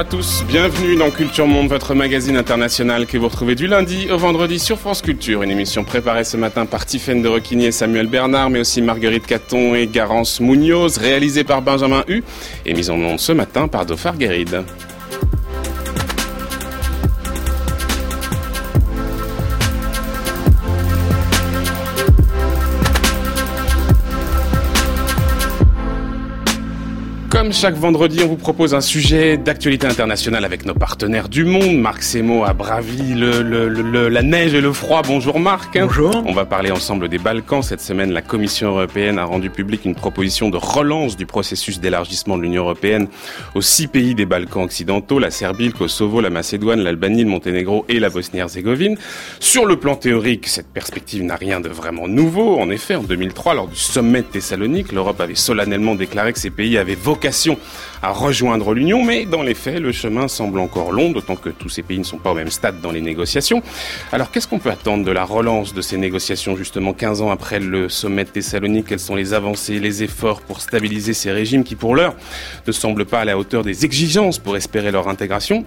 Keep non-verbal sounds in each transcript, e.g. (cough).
À tous, bienvenue dans Culture Monde, votre magazine international que vous retrouvez du lundi au vendredi sur France Culture. Une émission préparée ce matin par Tiffaine de Requigny et Samuel Bernard, mais aussi Marguerite Caton et Garance Munoz, réalisée par Benjamin Hu et mise en nom ce matin par Dauphar Guéride. Comme chaque vendredi, on vous propose un sujet d'actualité internationale avec nos partenaires du monde. Marc Semo a bravi le, le, le, la neige et le froid. Bonjour Marc. Bonjour. On va parler ensemble des Balkans. Cette semaine, la Commission européenne a rendu public une proposition de relance du processus d'élargissement de l'Union européenne aux six pays des Balkans occidentaux, la Serbie, le Kosovo, la Macédoine, l'Albanie, le Monténégro et la Bosnie-Herzégovine. Sur le plan théorique, cette perspective n'a rien de vraiment nouveau. En effet, en 2003, lors du sommet de Thessalonique, l'Europe avait solennellement déclaré que ces pays avaient vocation à rejoindre l'Union, mais dans les faits, le chemin semble encore long, d'autant que tous ces pays ne sont pas au même stade dans les négociations. Alors qu'est-ce qu'on peut attendre de la relance de ces négociations, justement 15 ans après le sommet de Thessalonique? Quelles sont les avancées, les efforts pour stabiliser ces régimes qui, pour l'heure, ne semblent pas à la hauteur des exigences pour espérer leur intégration?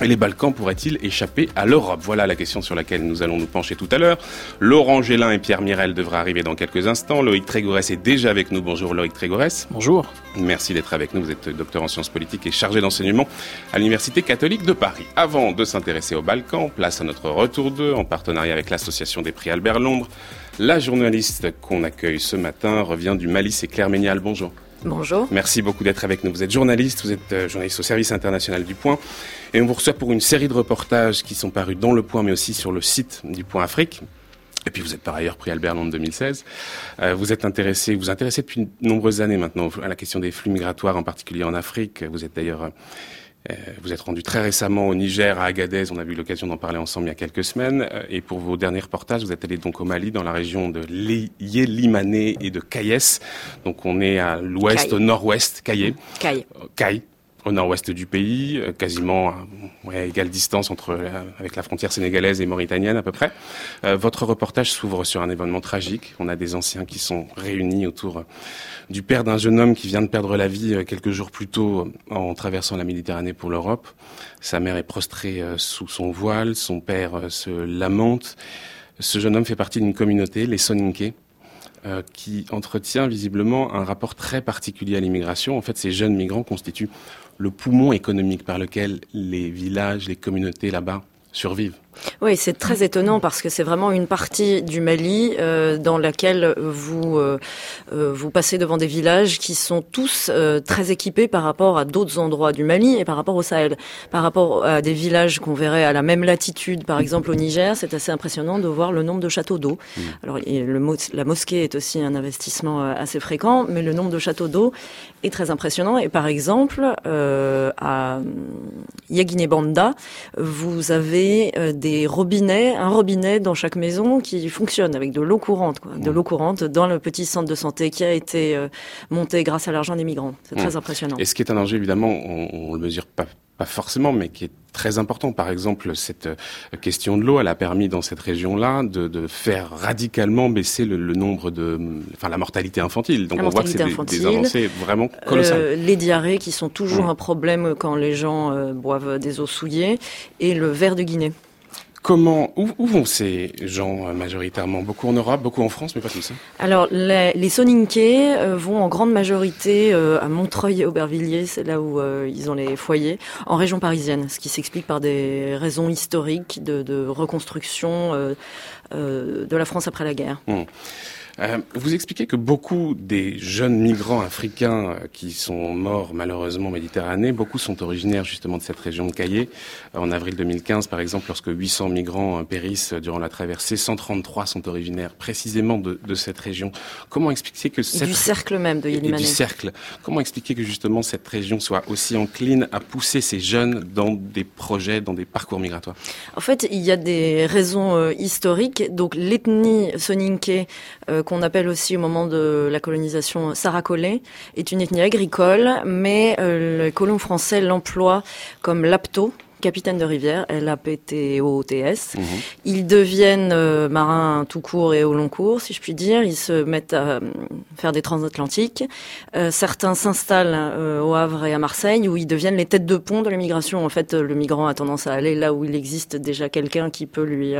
Et les Balkans pourraient-ils échapper à l'Europe? Voilà la question sur laquelle nous allons nous pencher tout à l'heure. Laurent Gélin et Pierre Mirel devraient arriver dans quelques instants. Loïc Trégorès est déjà avec nous. Bonjour Loïc Trégorès. Bonjour. Merci d'être avec nous. Vous êtes docteur en sciences politiques et chargé d'enseignement à l'Université catholique de Paris. Avant de s'intéresser aux Balkans, place à notre retour d'eux en partenariat avec l'Association des prix Albert Londres. La journaliste qu'on accueille ce matin revient du Mali, c'est Claire Ménial. Bonjour. Bonjour. Merci beaucoup d'être avec nous. Vous êtes journaliste, vous êtes euh, journaliste au service international du Point. Et on vous reçoit pour une série de reportages qui sont parus dans le Point, mais aussi sur le site du Point Afrique. Et puis vous êtes par ailleurs pris Albert Londres 2016. Euh, vous êtes intéressé, vous, intéressez depuis de nombreuses années maintenant à la question des flux migratoires, en particulier en Afrique. Vous êtes d'ailleurs vous êtes rendu très récemment au Niger, à Agadez. On a eu l'occasion d'en parler ensemble il y a quelques semaines. Euh, et pour vos derniers reportages, vous êtes allé donc au Mali, dans la région de Yélimané et de Kayes. Donc on est à l'ouest, au nord-ouest, Kayé. Caille. Au nord-ouest du pays, euh, quasiment à égale distance entre euh, avec la frontière sénégalaise et mauritanienne à peu près. Euh, votre reportage s'ouvre sur un événement tragique. On a des anciens qui sont réunis autour du père d'un jeune homme qui vient de perdre la vie quelques jours plus tôt en traversant la Méditerranée pour l'Europe. Sa mère est prostrée sous son voile, son père se lamente. Ce jeune homme fait partie d'une communauté, les Soninké, euh, qui entretient visiblement un rapport très particulier à l'immigration. En fait, ces jeunes migrants constituent le poumon économique par lequel les villages, les communautés là-bas survivent. Oui, c'est très étonnant parce que c'est vraiment une partie du Mali euh, dans laquelle vous euh, euh, vous passez devant des villages qui sont tous euh, très équipés par rapport à d'autres endroits du Mali et par rapport au Sahel. Par rapport à des villages qu'on verrait à la même latitude, par exemple au Niger, c'est assez impressionnant de voir le nombre de châteaux d'eau. Mmh. Alors le, la mosquée est aussi un investissement assez fréquent, mais le nombre de châteaux d'eau est très impressionnant. Et par exemple à Yaguinebanda, vous avez des des robinets, un robinet dans chaque maison qui fonctionne avec de l'eau courante, quoi, de l'eau courante dans le petit centre de santé qui a été euh, monté grâce à l'argent des migrants. C'est très impressionnant. Et ce qui est un danger, évidemment, on, on le mesure pas pas forcément, mais qui est très important. Par exemple, cette euh, question de l'eau, elle a permis dans cette région-là de, de, faire radicalement baisser le, le, nombre de, enfin, la mortalité infantile. Donc la on voit que c'est des, des, avancées vraiment colossales. Euh, les diarrhées qui sont toujours mmh. un problème quand les gens euh, boivent des eaux souillées et le ver de Guinée. Comment, où, où, vont ces gens euh, majoritairement? Beaucoup en Europe, beaucoup en France, mais pas tous. Hein? Alors, les, les Soninké euh, vont en grande majorité euh, à Montreuil et Aubervilliers, c'est là où euh, ils ont les foyers, en région parisienne, ce qui s'explique par des raisons historiques de, de reconstruction de la France après la guerre. Mmh. Euh, vous expliquez que beaucoup des jeunes migrants africains euh, qui sont morts malheureusement en Méditerranée, beaucoup sont originaires justement de cette région de Caillé. Euh, en avril 2015, par exemple, lorsque 800 migrants périssent durant la traversée, 133 sont originaires précisément de, de cette région. Comment expliquer que cette... du cercle même de Yélimané. Du cercle. Comment expliquer que justement cette région soit aussi encline à pousser ces jeunes dans des projets, dans des parcours migratoires? En fait, il y a des raisons euh, historiques. Donc l'ethnie soninké euh, qu'on appelle aussi au moment de la colonisation Saracolais, est une ethnie agricole, mais euh, les colons français l'emploient comme lapto, capitaine de rivière, L-A-P-T-O-T-S. Mhm. Ils deviennent euh, marins tout court et au long cours, si je puis dire. Ils se mettent à euh, faire des transatlantiques. Euh, certains s'installent au Havre et à Marseille, où ils deviennent les têtes de pont de l'immigration. En fait, le migrant a tendance à aller là où il existe déjà quelqu'un qui peut lui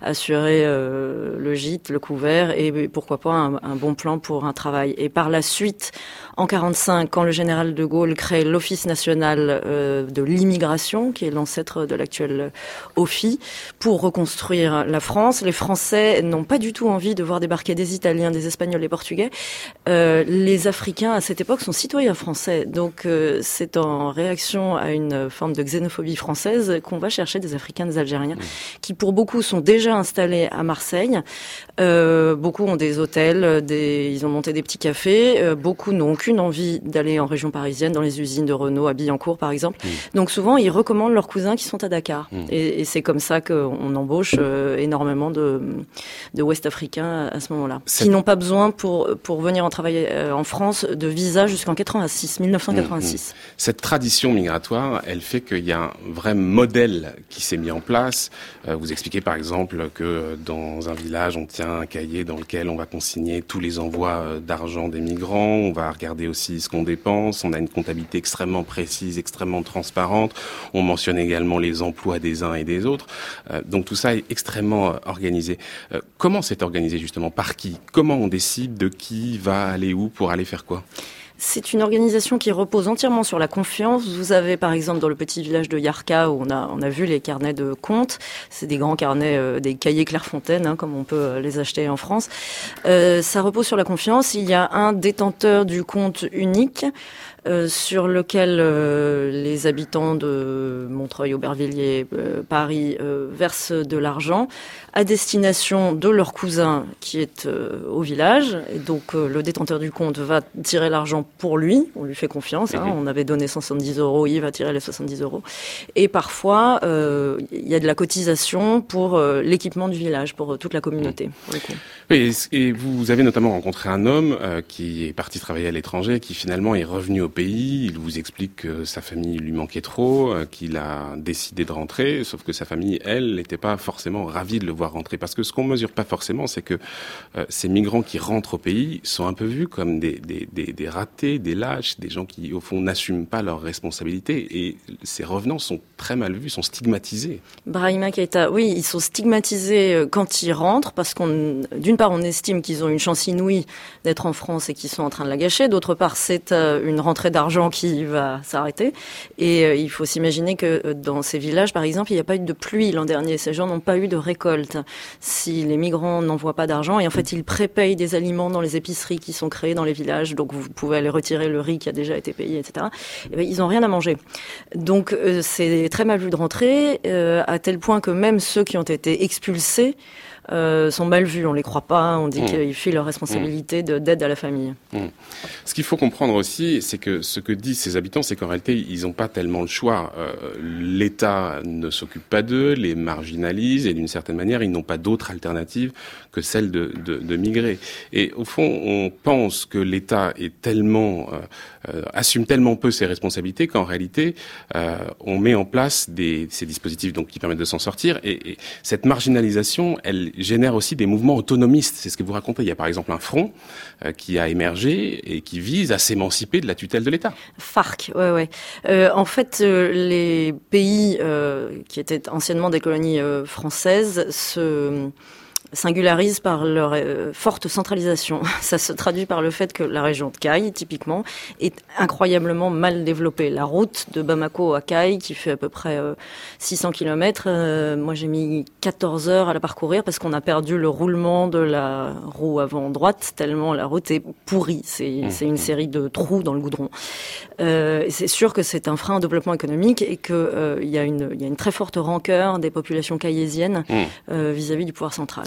assurer le gîte, le couvert et pourquoi pas un, un, bon plan pour un travail. Et par la suite, en 45, quand le général de Gaulle crée l'Office national de l'immigration, qui est l'ancêtre de l'actuel OFI, pour reconstruire la France. Les Français n'ont pas du tout envie de voir débarquer des Italiens, des Espagnols, des Portugais. Euh, les Africains, à cette époque, sont citoyens français. Donc, euh, c'est en réaction à une forme de xénophobie française qu'on va chercher des Africains, des Algériens, qui pour beaucoup sont déjà installés à Marseille. Euh, beaucoup ont des hôtels, des, ils ont monté des petits cafés. Beaucoup n'ont aucune envie d'aller en région parisienne, dans les usines de Renault, à Billancourt, par exemple. Donc, souvent, ils recommandent leurs cousins qui sont à Dakar. Hmm. Et, et c'est comme ça qu'on embauche euh, énormément de, de Ouest-Africains à ce moment-là, qui n'ont pas besoin pour, pour venir en travailler euh, en France de visa jusqu'en 86, 1986. Hmm, hmm. Cette tradition migratoire, elle fait qu'il y a un vrai modèle qui s'est mis en place. Euh, vous expliquez par exemple que dans un village, on tient un cahier dans lequel on va consigner tous les envois d'argent des migrants, on va regarder aussi ce qu'on dépense, on a une comptabilité extrêmement précise, extrêmement transparente, on mentionne également les emplois des uns et des autres. Euh, donc tout ça est extrêmement euh, organisé. Euh, comment c'est organisé justement? Par qui? Comment on décide de qui va aller où pour aller faire quoi? C'est une organisation qui repose entièrement sur la confiance. Vous avez par exemple dans le petit village de Yarka où on a, on a vu les carnets de comptes. C'est des grands carnets, des cahiers Clairefontaine, hein, comme on peut les acheter en France. ça repose sur la confiance. Il y a un détenteur du compte unique. Euh, sur lequel euh, les habitants de Montreuil, Aubervilliers, euh, Paris versent de l'argent à destination de leur cousin qui est au village. Et donc le détenteur du compte va tirer l'argent pour lui, on lui fait confiance, hein. on avait donné 170 euros, il va tirer les 70 euros. Et parfois, il y a de la cotisation pour l'équipement du village, pour toute la communauté. Et vous avez notamment rencontré un homme qui est parti travailler à l'étranger, qui finalement est revenu au pays, il vous explique que sa famille lui manquait trop, euh, qu'il a décidé de rentrer, sauf que sa famille, elle, n'était pas forcément ravie de le voir rentrer. Parce que ce qu'on mesure pas forcément, c'est que euh, ces migrants qui rentrent au pays sont un peu vus comme des, ratés, des lâches, des gens qui, au fond, n'assument pas leurs responsabilités. Et ces revenants sont très mal vus, sont stigmatisés. Brahima Keita, oui, ils sont stigmatisés euh, quand ils rentrent, parce qu'on, d'une on estime qu'ils ont une chance inouïe d'être en France et qu'ils sont en train de la gâcher. D'autre part, c'est une rentrée d'argent qui va s'arrêter. Et euh, il faut s'imaginer que euh, dans ces villages, par exemple, il n'y a pas eu de pluie l'an dernier. Ces gens n'ont pas eu de récolte. Si les migrants n'envoient pas d'argent, et en fait, ils prépayent des aliments dans les épiceries qui sont créées dans les villages, donc vous pouvez aller retirer le riz qui a déjà été payé, etc. Et bien, ils n'ont rien à manger. Donc, c'est très mal vu de rentrer, à tel point que même ceux qui ont été expulsés euh, sont mal vus. On les croit pas. On dit mmh. qu'ils fuient leur responsabilité mmh. d'aide à la famille. Mmh. Ce qu'il faut comprendre aussi, c'est que ce que disent ces habitants, c'est qu'en réalité, ils n'ont pas tellement le choix. Euh, L'État ne s'occupe pas d'eux, les marginalise, et d'une certaine manière, ils n'ont pas d'autre alternative que celle de, de, de, migrer. Et au fond, on pense que l'État est tellement euh, euh assume tellement peu ses responsabilités qu'en réalité, euh, on met en place des, ces dispositifs donc qui permettent de s'en sortir. Et, et cette marginalisation, elle génère aussi des mouvements autonomistes. C'est ce que vous racontez. Il y a par exemple un front euh, qui a émergé et qui vise à s'émanciper de la tutelle de l'État. FARC, ouais, ouais. Euh, en fait, euh, les pays qui étaient anciennement des colonies françaises se singularisent par leur euh, forte centralisation. (laughs) Ça se traduit par le fait que la région de Caille, typiquement, est incroyablement mal développée. La route de Bamako à Caille, qui fait à peu près 600 euh, km, euh, moi j'ai mis 14 heures à la parcourir parce qu'on a perdu le roulement de la roue avant droite, tellement la route est pourrie. C'est mmh. une série de trous dans le goudron. Euh, c'est sûr que c'est un frein au développement économique et qu'il il y, y, a une très forte rancœur des populations caillésiennes mmh. vis-à-vis -vis du pouvoir central.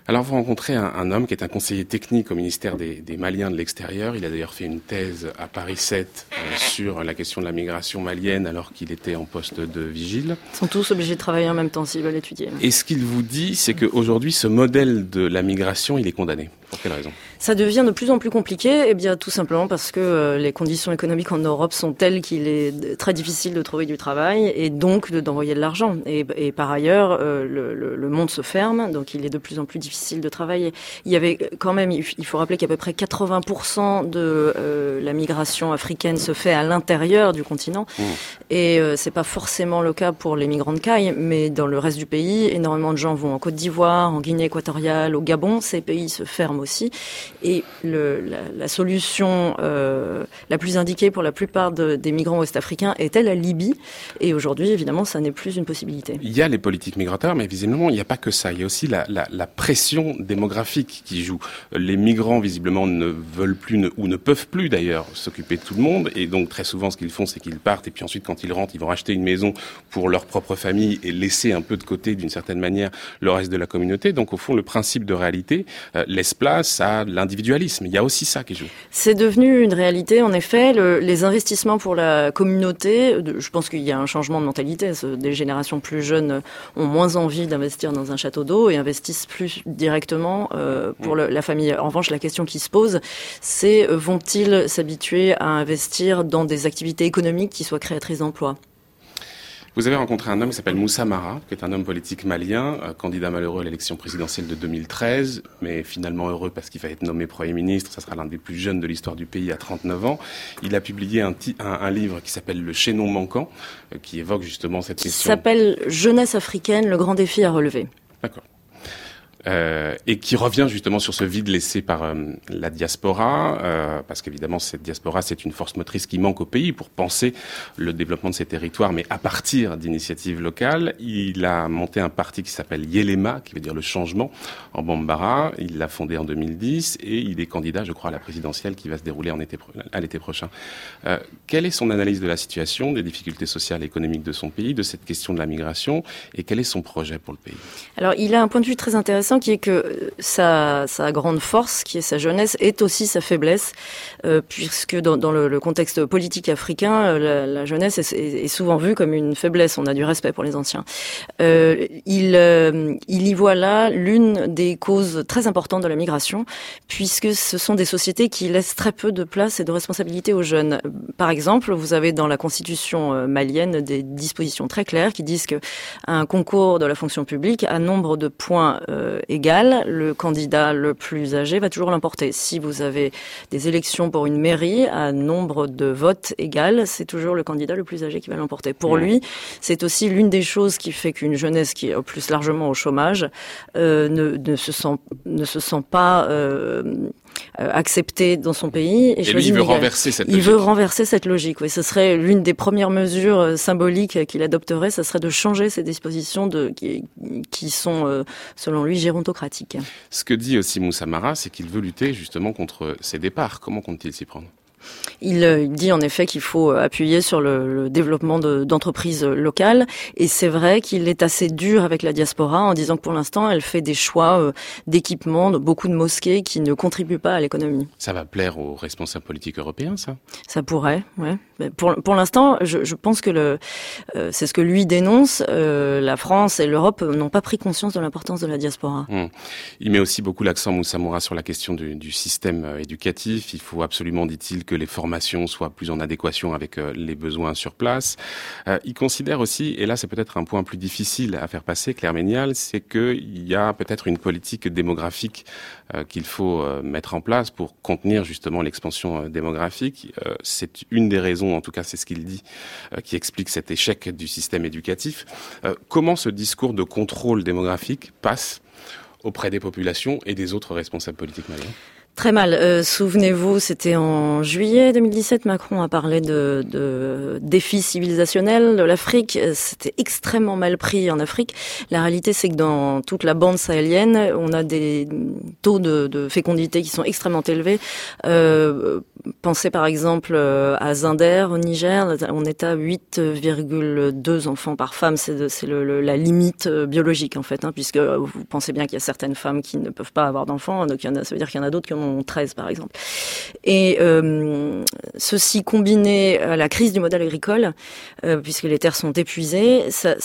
Alors vous rencontrez un, homme qui est un conseiller technique au ministère des, Maliens de l'extérieur. Il a d'ailleurs fait une thèse à Paris 7 euh, sur la question de la migration malienne alors qu'il était en poste de vigile. Ils sont tous obligés de travailler en même temps s'ils veulent étudier. Et ce qu'il vous dit, c'est qu'aujourd'hui, ce modèle de la migration, il est condamné. Pour quelle raison? Ça devient de plus en plus compliqué, eh bien tout simplement parce que euh, les conditions économiques en Europe sont telles qu'il est très difficile de trouver du travail et donc d'envoyer de, l'argent. Et, par ailleurs, euh, le, monde se ferme, donc il est de plus en plus difficile de travailler. Il y avait quand même, il faut rappeler qu'à peu près 80% de euh, la migration africaine se fait à l'intérieur du continent, mmh. et c'est pas forcément le cas pour les migrants de caille, mais dans le reste du pays, énormément de gens vont en Côte d'Ivoire, en Guinée équatoriale, au Gabon. Ces pays se ferment aussi. Et le, la, solution euh, la plus indiquée pour la plupart des migrants ouest-africains était la Libye. Et aujourd'hui, évidemment, ça n'est plus une possibilité. Il y a les politiques migratoires, mais visiblement, il n'y a pas que ça. Il y a aussi la, la, pression démographique qui joue. Les migrants, visiblement, ne veulent plus ou ne peuvent plus, d'ailleurs, s'occuper de tout le monde. Et donc, très souvent, ce qu'ils font, c'est qu'ils partent. Et puis ensuite, quand ils rentrent, ils vont acheter une maison pour leur propre famille et laisser un peu de côté, d'une certaine manière, le reste de la communauté. Donc, au fond, le principe de réalité euh, laisse place à l'individualisme. Il y a aussi ça qui joue. C'est devenu une réalité, en effet. les investissements pour la communauté, je pense qu'il y a un changement de mentalité. Des générations plus jeunes ont moins envie d'investir dans un château d'eau et investissent plus directement euh, pour la famille. En revanche, la question qui se pose, c'est vont-ils s'habituer à investir dans des activités économiques qui soient créatrices d'emplois? Vous avez rencontré un homme qui s'appelle Moussa Mara, qui est un homme politique malien, euh, candidat malheureux à l'élection présidentielle de 2013, mais finalement heureux parce qu'il va être nommé Premier ministre. Ça sera l'un des plus jeunes de l'histoire du pays à 39 ans. Il a publié un, un, livre qui s'appelle Le chaînon manquant, euh, qui évoque justement cette question. Il s'appelle Jeunesse africaine, le grand défi à relever. D'accord. Euh, et qui revient justement sur ce vide laissé par euh, la diaspora, euh, parce qu'évidemment cette diaspora c'est une force motrice qui manque au pays pour penser le développement de ces territoires, mais à partir d'initiatives locales. Il a monté un parti qui s'appelle Yelema, qui veut dire le changement, en Bambara. Il l'a fondé en 2010 et il est candidat, je crois, à la présidentielle qui va se dérouler en été, à l'été prochain. quelle est son analyse de la situation, des difficultés sociales et économiques de son pays, de cette question de la migration, et quel est son projet pour le pays? Alors il a un point de vue très intéressant qui est que sa, grande force, qui est sa jeunesse, est aussi sa faiblesse, euh, puisque dans, le, contexte politique africain, euh, la, jeunesse est, souvent vue comme une faiblesse. On a du respect pour les anciens. Euh, il, y voit là l'une des causes très importantes de la migration, puisque ce sont des sociétés qui laissent très peu de place et de responsabilité aux jeunes. Par exemple, vous avez dans la constitution malienne des dispositions très claires qui disent que un concours de la fonction publique a nombre de points égal, le candidat le plus âgé va toujours l'emporter. Si vous avez des élections pour une mairie à nombre de votes égal, c'est toujours le candidat le plus âgé qui va l'emporter. Pour lui, c'est aussi l'une des choses qui fait qu'une jeunesse qui est plus largement au chômage euh, ne, ne, se sent ne se sent pas euh, accepté dans son pays. Et, lui, il veut renverser cette logique. Il veut renverser cette logique. Oui, ce serait l'une des premières mesures euh, symboliques qu'il adopterait. Ce serait de changer ces dispositions de, qui, qui sont, euh, selon lui, gérontocratiques. Ce que dit aussi Moussa Mara, c'est qu'il veut lutter justement contre ces départs. Comment compte-t-il s'y prendre? euh, il, dit en effet qu'il faut appuyer sur le, développement d'entreprises locales et c'est vrai qu'il est assez dur avec la diaspora en disant que pour l'instant elle fait des choix euh, d'équipement, de beaucoup de mosquées qui ne contribuent pas à l'économie. Ça va plaire aux responsables politiques européens, ça? Ça pourrait, ouais. pour pour l'instant, je, je, pense que le euh, c'est ce que lui dénonce. la France et l'Europe n'ont pas pris conscience de l'importance de la diaspora. Hum. Il met aussi beaucoup l'accent Moussa Moura sur la question du, du système éducatif. Il faut absolument, dit-il, que les formations soient plus en adéquation avec euh, les besoins sur place. Euh, il considère aussi, et là c'est peut-être un point plus difficile à faire passer, Claire Ménial, c'est qu'il y a peut-être une politique démographique euh, qu'il faut mettre en place pour contenir justement l'expansion démographique. c'est une des raisons, en tout cas c'est ce qu'il dit, qui explique cet échec du système éducatif. comment ce discours de contrôle démographique passe auprès des populations et des autres responsables politiques maliens Très mal. Euh, souvenez-vous, c'était en juillet 2017, Macron a parlé de, de défis civilisationnels de l'Afrique. C'était extrêmement mal pris en Afrique. La réalité, c'est que dans toute la bande sahélienne, on a des taux de, fécondité qui sont extrêmement élevés. Euh, pensez par exemple euh, à Zinder au Niger, on est à 8,2 enfants par femme. C'est la limite euh, biologique en fait, hein, puisque vous pensez bien qu'il y a certaines femmes qui ne peuvent pas avoir d'enfants, donc ça veut dire qu'il y en a d'autres qui ont 13 par exemple. Et euh, ceci combiné à la crise du modèle agricole, euh, puisque les terres sont épuisées, ça,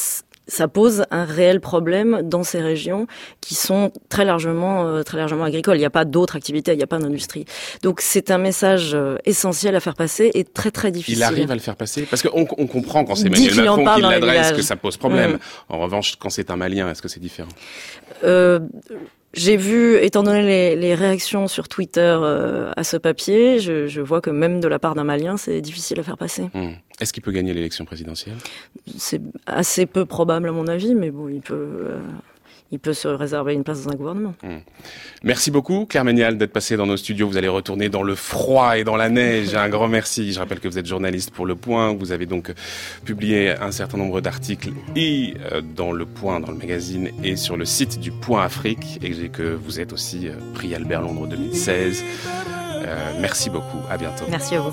ça pose un réel problème dans ces régions qui sont très largement, euh, très largement agricoles. Il n'y a pas d'autres activités, il n'y a pas d'industrie. Donc c'est un message essentiel à faire passer et très très difficile. Il arrive à le faire passer parce qu'on on comprend quand c'est Emmanuel Macron qui l'adresse que ça pose problème. Mm. En revanche, quand c'est un Malien, est-ce que c'est différent? Euh, j'ai vu, étant donné les, les, réactions sur Twitter euh, à ce papier, je, je, vois que même de la part d'un Malien, c'est difficile à faire passer. Hmm. Est-ce qu'il peut gagner l'élection présidentielle? C'est assez peu probable à mon avis, mais bon, il peut. Euh, il peut se réserver une place dans un gouvernement. Hmm. Merci beaucoup, Claire Ménial, d'être passée dans nos studios. Vous allez retourner dans le froid et dans la neige. Un grand merci. Je rappelle que vous êtes journaliste pour Le Point. Vous avez donc publié un certain nombre d'articles et euh, dans Le Point, dans le magazine, et sur le site du Point Afrique, et que vous êtes aussi euh, prix Albert Londres 2016. Euh, merci beaucoup. À bientôt. Merci à vous.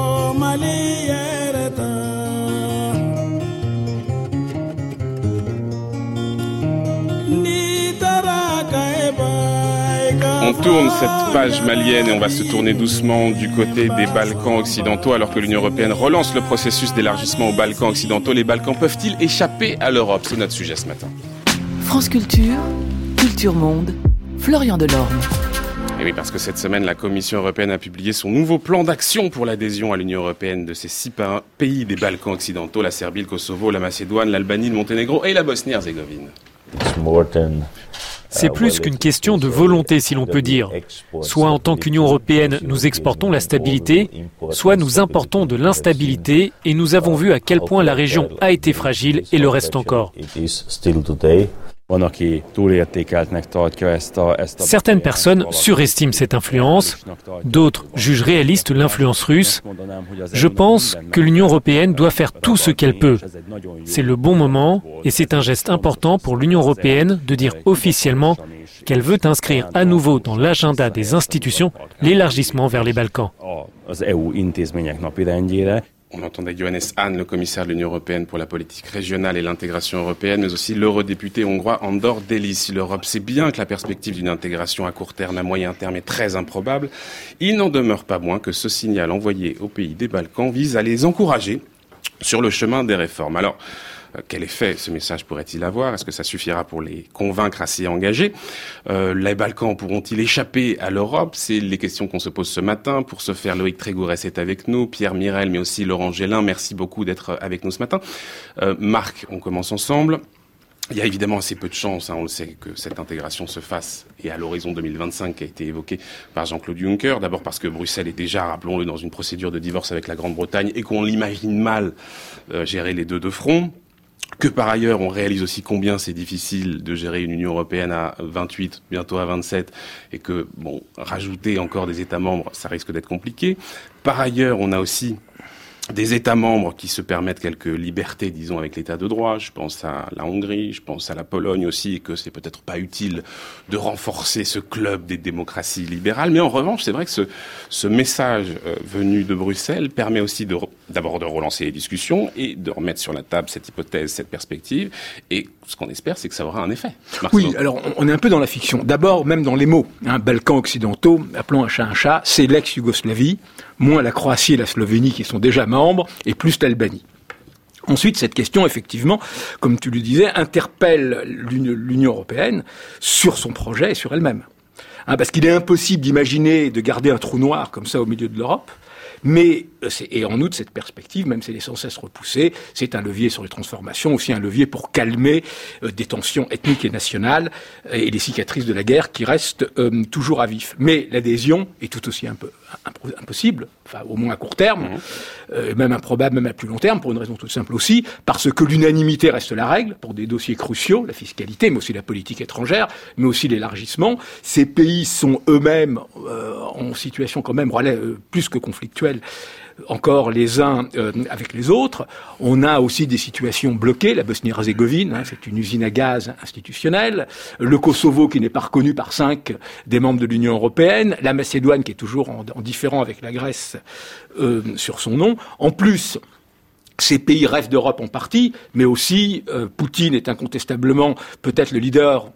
tourne cette page malienne et on va se tourner doucement du côté des Balkans occidentaux alors que l'Union européenne relance le processus d'élargissement aux Balkans occidentaux. Les Balkans peuvent-ils échapper à l'Europe? C'est notre sujet ce matin. France Culture, Culture Monde, Florian Delorme. Et oui, parce que cette semaine, la Commission européenne a publié son nouveau plan d'action pour l'adhésion à l'Union européenne de ces six pays des Balkans occidentaux, la Serbie, le Kosovo, la Macédoine, l'Albanie, le Monténégro et la Bosnie-Herzégovine. C'est plus qu'une question de volonté, si l'on peut dire. Soit en tant qu'Union européenne, nous exportons la stabilité, soit nous importons de l'instabilité, et nous avons vu à quel point la région a été fragile et le reste encore. Certaines personnes surestiment cette influence, d'autres jugent réaliste l'influence russe. Je pense que l'Union européenne doit faire tout ce qu'elle peut. C'est le bon moment et c'est un geste important pour l'Union européenne de dire officiellement qu'elle veut inscrire à nouveau dans l'agenda des institutions l'élargissement vers les Balkans. On entendait Johannes Hahn, le commissaire de l'Union européenne pour la politique régionale et l'intégration européenne, mais aussi l'eurodéputé hongrois Andor Delis. L'Europe sait bien que la perspective d'une intégration à court terme, à moyen terme est très improbable. Il n'en demeure pas moins que ce signal envoyé aux pays des Balkans vise à les encourager sur le chemin des réformes. Alors, quel effet ce message pourrait-il avoir? Est-ce que ça suffira pour les convaincre à s'y engager? Euh, Les Balkans pourront-ils échapper à l'Europe? C'est les questions qu'on se pose ce matin. Pour ce faire, Loïc Trégourès est avec nous, Pierre Mirel, mais aussi Laurent Gélin. Merci beaucoup d'être avec nous ce matin. Euh, Marc, on commence ensemble. Il y a évidemment assez peu de chances, hein, on le sait, que cette intégration se fasse et à l'horizon 2025 qui a été évoqué par Jean-Claude Juncker. D'abord parce que Bruxelles est déjà, rappelons-le, dans une procédure de divorce avec la Grande-Bretagne et qu'on l'imagine mal euh, gérer les deux de front que par ailleurs on réalise aussi combien c'est difficile de gérer une Union européenne à 28, bientôt à 27, et que bon, rajouter encore des États membres, ça risque d'être compliqué. Par ailleurs, on a aussi des États membres qui se permettent quelques libertés, disons, avec l'État de droit. Je pense à la Hongrie, je pense à la Pologne aussi, que c'est peut-être pas utile de renforcer ce club des démocraties libérales. Mais en revanche, c'est vrai que ce, ce message euh, venu de Bruxelles permet aussi d'abord de, relancer les discussions et de remettre sur la table cette hypothèse, cette perspective. Et ce qu'on espère, c'est que ça aura un effet. oui, alors on est un peu dans la fiction. D'abord, même dans les mots. Hein, Balkans occidentaux, appelons un chat un chat, c'est l'ex-Yougoslavie moins la Croatie et la Slovénie qui sont déjà membres, et plus l'Albanie. Ensuite, cette question, effectivement, comme tu le disais, interpelle l'Union européenne sur son projet et sur elle-même. Hein, parce qu'il est impossible d'imaginer de garder un trou noir comme ça au milieu de l'Europe, Mais, euh, et en outre, cette perspective, même si elle est sans cesse repoussée, c'est un levier sur les transformations, aussi un levier pour calmer euh, des tensions ethniques et nationales et les cicatrices de la guerre qui restent toujours à vif. Mais l'adhésion est tout aussi un peu impossible, enfin au moins à court terme, mmh. même improbable, même à plus long terme, pour une raison toute simple aussi, parce que l'unanimité reste la règle pour des dossiers cruciaux, la fiscalité, mais aussi la politique étrangère, mais aussi l'élargissement. Ces pays sont eux-mêmes en situation quand même plus que conflictuelle encore les uns euh, avec les autres. On a aussi des situations bloquées. La Bosnie-Herzégovine, hein, c'est une usine à gaz institutionnelle. Le Kosovo qui n'est pas reconnu par cinq des membres de l'Union européenne. La Macédoine qui est toujours en, différent avec la Grèce euh, sur son nom. En plus, ces pays rêvent d'Europe en partie, mais aussi euh, Poutine est incontestablement peut-être le leader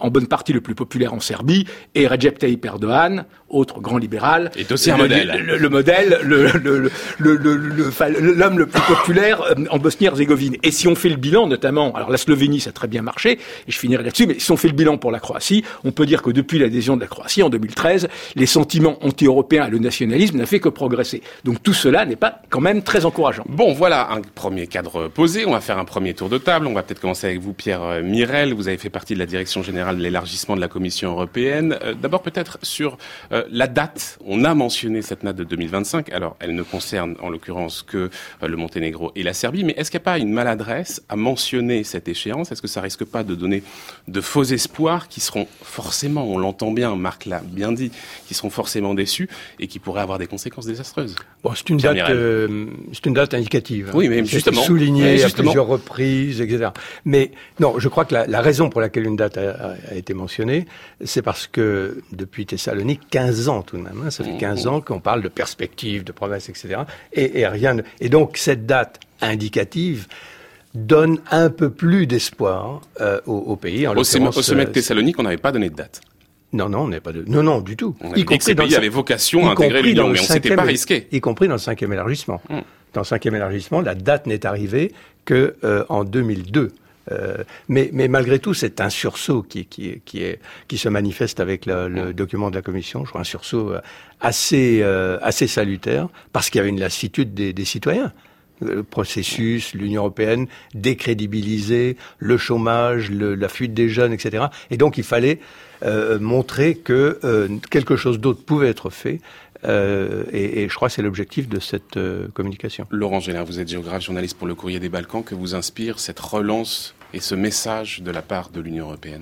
en bonne partie le plus populaire en Serbie, et Recep Tayyip Erdogan, autre grand libéral. Est aussi un modèle. Le, modèle, l'homme le, plus populaire euh, en Bosnie-Herzégovine. Et si on fait le bilan, notamment, alors la Slovénie, ça a très bien marché, et je finirai là-dessus, mais si on fait le bilan pour la Croatie, on peut dire que depuis l'adhésion de la Croatie en 2013, les sentiments anti-européens et le nationalisme n'a fait que progresser. Donc tout cela n'est pas quand même très encourageant. Bon, voilà un premier cadre posé. On va faire un premier tour de table. On va peut-être commencer avec vous, Pierre euh, Mirel. Vous avez fait partie de la direction générale de l'élargissement de la Commission européenne. Euh, d'abord peut-être sur euh, la date. On a mentionné cette date de 2025. Alors elle ne concerne en l'occurrence que euh, le Monténégro et la Serbie. Mais est-ce qu'il n'y a pas une maladresse à mentionner cette échéance? Est-ce que ça risque pas de donner de faux espoirs qui seront forcément, on l'entend bien, Marc l'a bien dit, qui seront forcément déçus et qui pourraient avoir des conséquences désastreuses? Bon, c'est une date, c'est une date indicative. Oui, mais justement, souligné à plusieurs reprises, etc. Mais non, je crois que la, la raison pour laquelle une date a, a été mentionné, c'est parce que depuis Thessalonique, 15 ans tout de même, hein, ça fait 15 ans qu'on parle de perspectives, de promesses, etc. Et, rien. Et donc cette date indicative donne un peu plus d'espoir euh, au, pays. au, sommet, de euh, Thessalonique, on n'avait pas donné de date. Non, non, on n'est pas de. Non, non, du tout. y compris dans avait vocation à intégrer l'Union, mais on s'était pas risqué. Y compris dans le cinquième élargissement. Hmm. Dans le cinquième élargissement, la date n'est arrivée que euh, en 2002. Euh, mais, mais, malgré tout, c'est un sursaut qui, qui, qui, est, qui se manifeste avec le, le, document de la Commission. Je crois un sursaut euh, assez, euh, assez salutaire, parce qu'il y avait une lassitude des, des citoyens le processus, l'Union européenne décrédibilisée, le chômage, le, la fuite des jeunes, etc. Et donc il fallait euh, montrer que euh, quelque chose d'autre pouvait être fait. Euh, et, et, je crois que c'est l'objectif de cette communication. Laurent Gélin, vous êtes géographe, journaliste pour le Courrier des Balkans. Que vous inspire cette relance et ce message de la part de l'Union européenne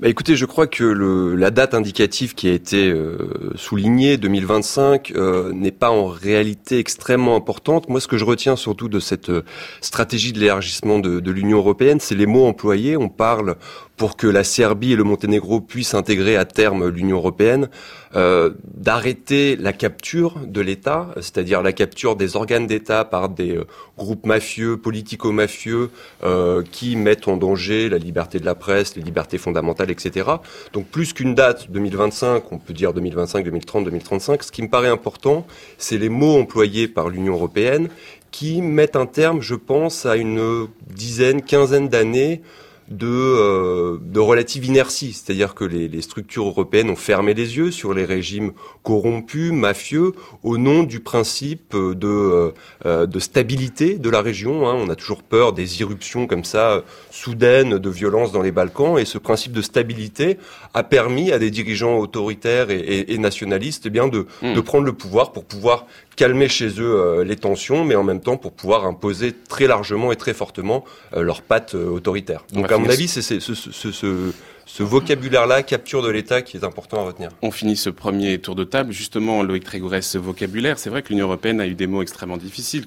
bah Écoutez, je crois que le, la date indicative qui a été euh, soulignée, 2025, euh, n'est pas en réalité extrêmement importante. Moi, ce que je retiens surtout de cette euh, stratégie de l'élargissement de, de l'Union européenne, c'est les mots employés. On parle pour que la Serbie et le Monténégro puissent intégrer à terme l'Union européenne, euh, d'arrêter la capture de l'État, c'est-à-dire la capture des organes d'État par des euh, groupes mafieux, politico-mafieux, euh, qui mettent en danger la liberté de la presse, les libertés fondamentales, etc. Donc plus qu'une date 2025, on peut dire 2025, 2030, 2035, ce qui me paraît important, c'est les mots employés par l'Union européenne qui mettent un terme, je pense, à une dizaine, quinzaine d'années de, euh, de relative inertie, c'est-à-dire que les, les, structures européennes ont fermé les yeux sur les régimes corrompus, mafieux, au nom du principe de, euh, euh, de stabilité de la région. Hein. On a toujours peur des irruptions comme ça soudaines de violence dans les Balkans, et ce principe de stabilité a permis à des dirigeants autoritaires et, et, et nationalistes eh bien de, hmm. de prendre le pouvoir pour pouvoir calmer chez eux euh, les tensions, mais en même temps pour pouvoir imposer très largement et très fortement euh, leurs pattes euh, autoritaires. Donc à mon avis, c'est ce, ce, ce, ce vocabulaire-là, capture de l'État, qui est important à retenir. On finit ce premier tour de table. Justement, Loïc Trégorès, ce vocabulaire, c'est vrai que l'Union européenne a eu des mots extrêmement difficiles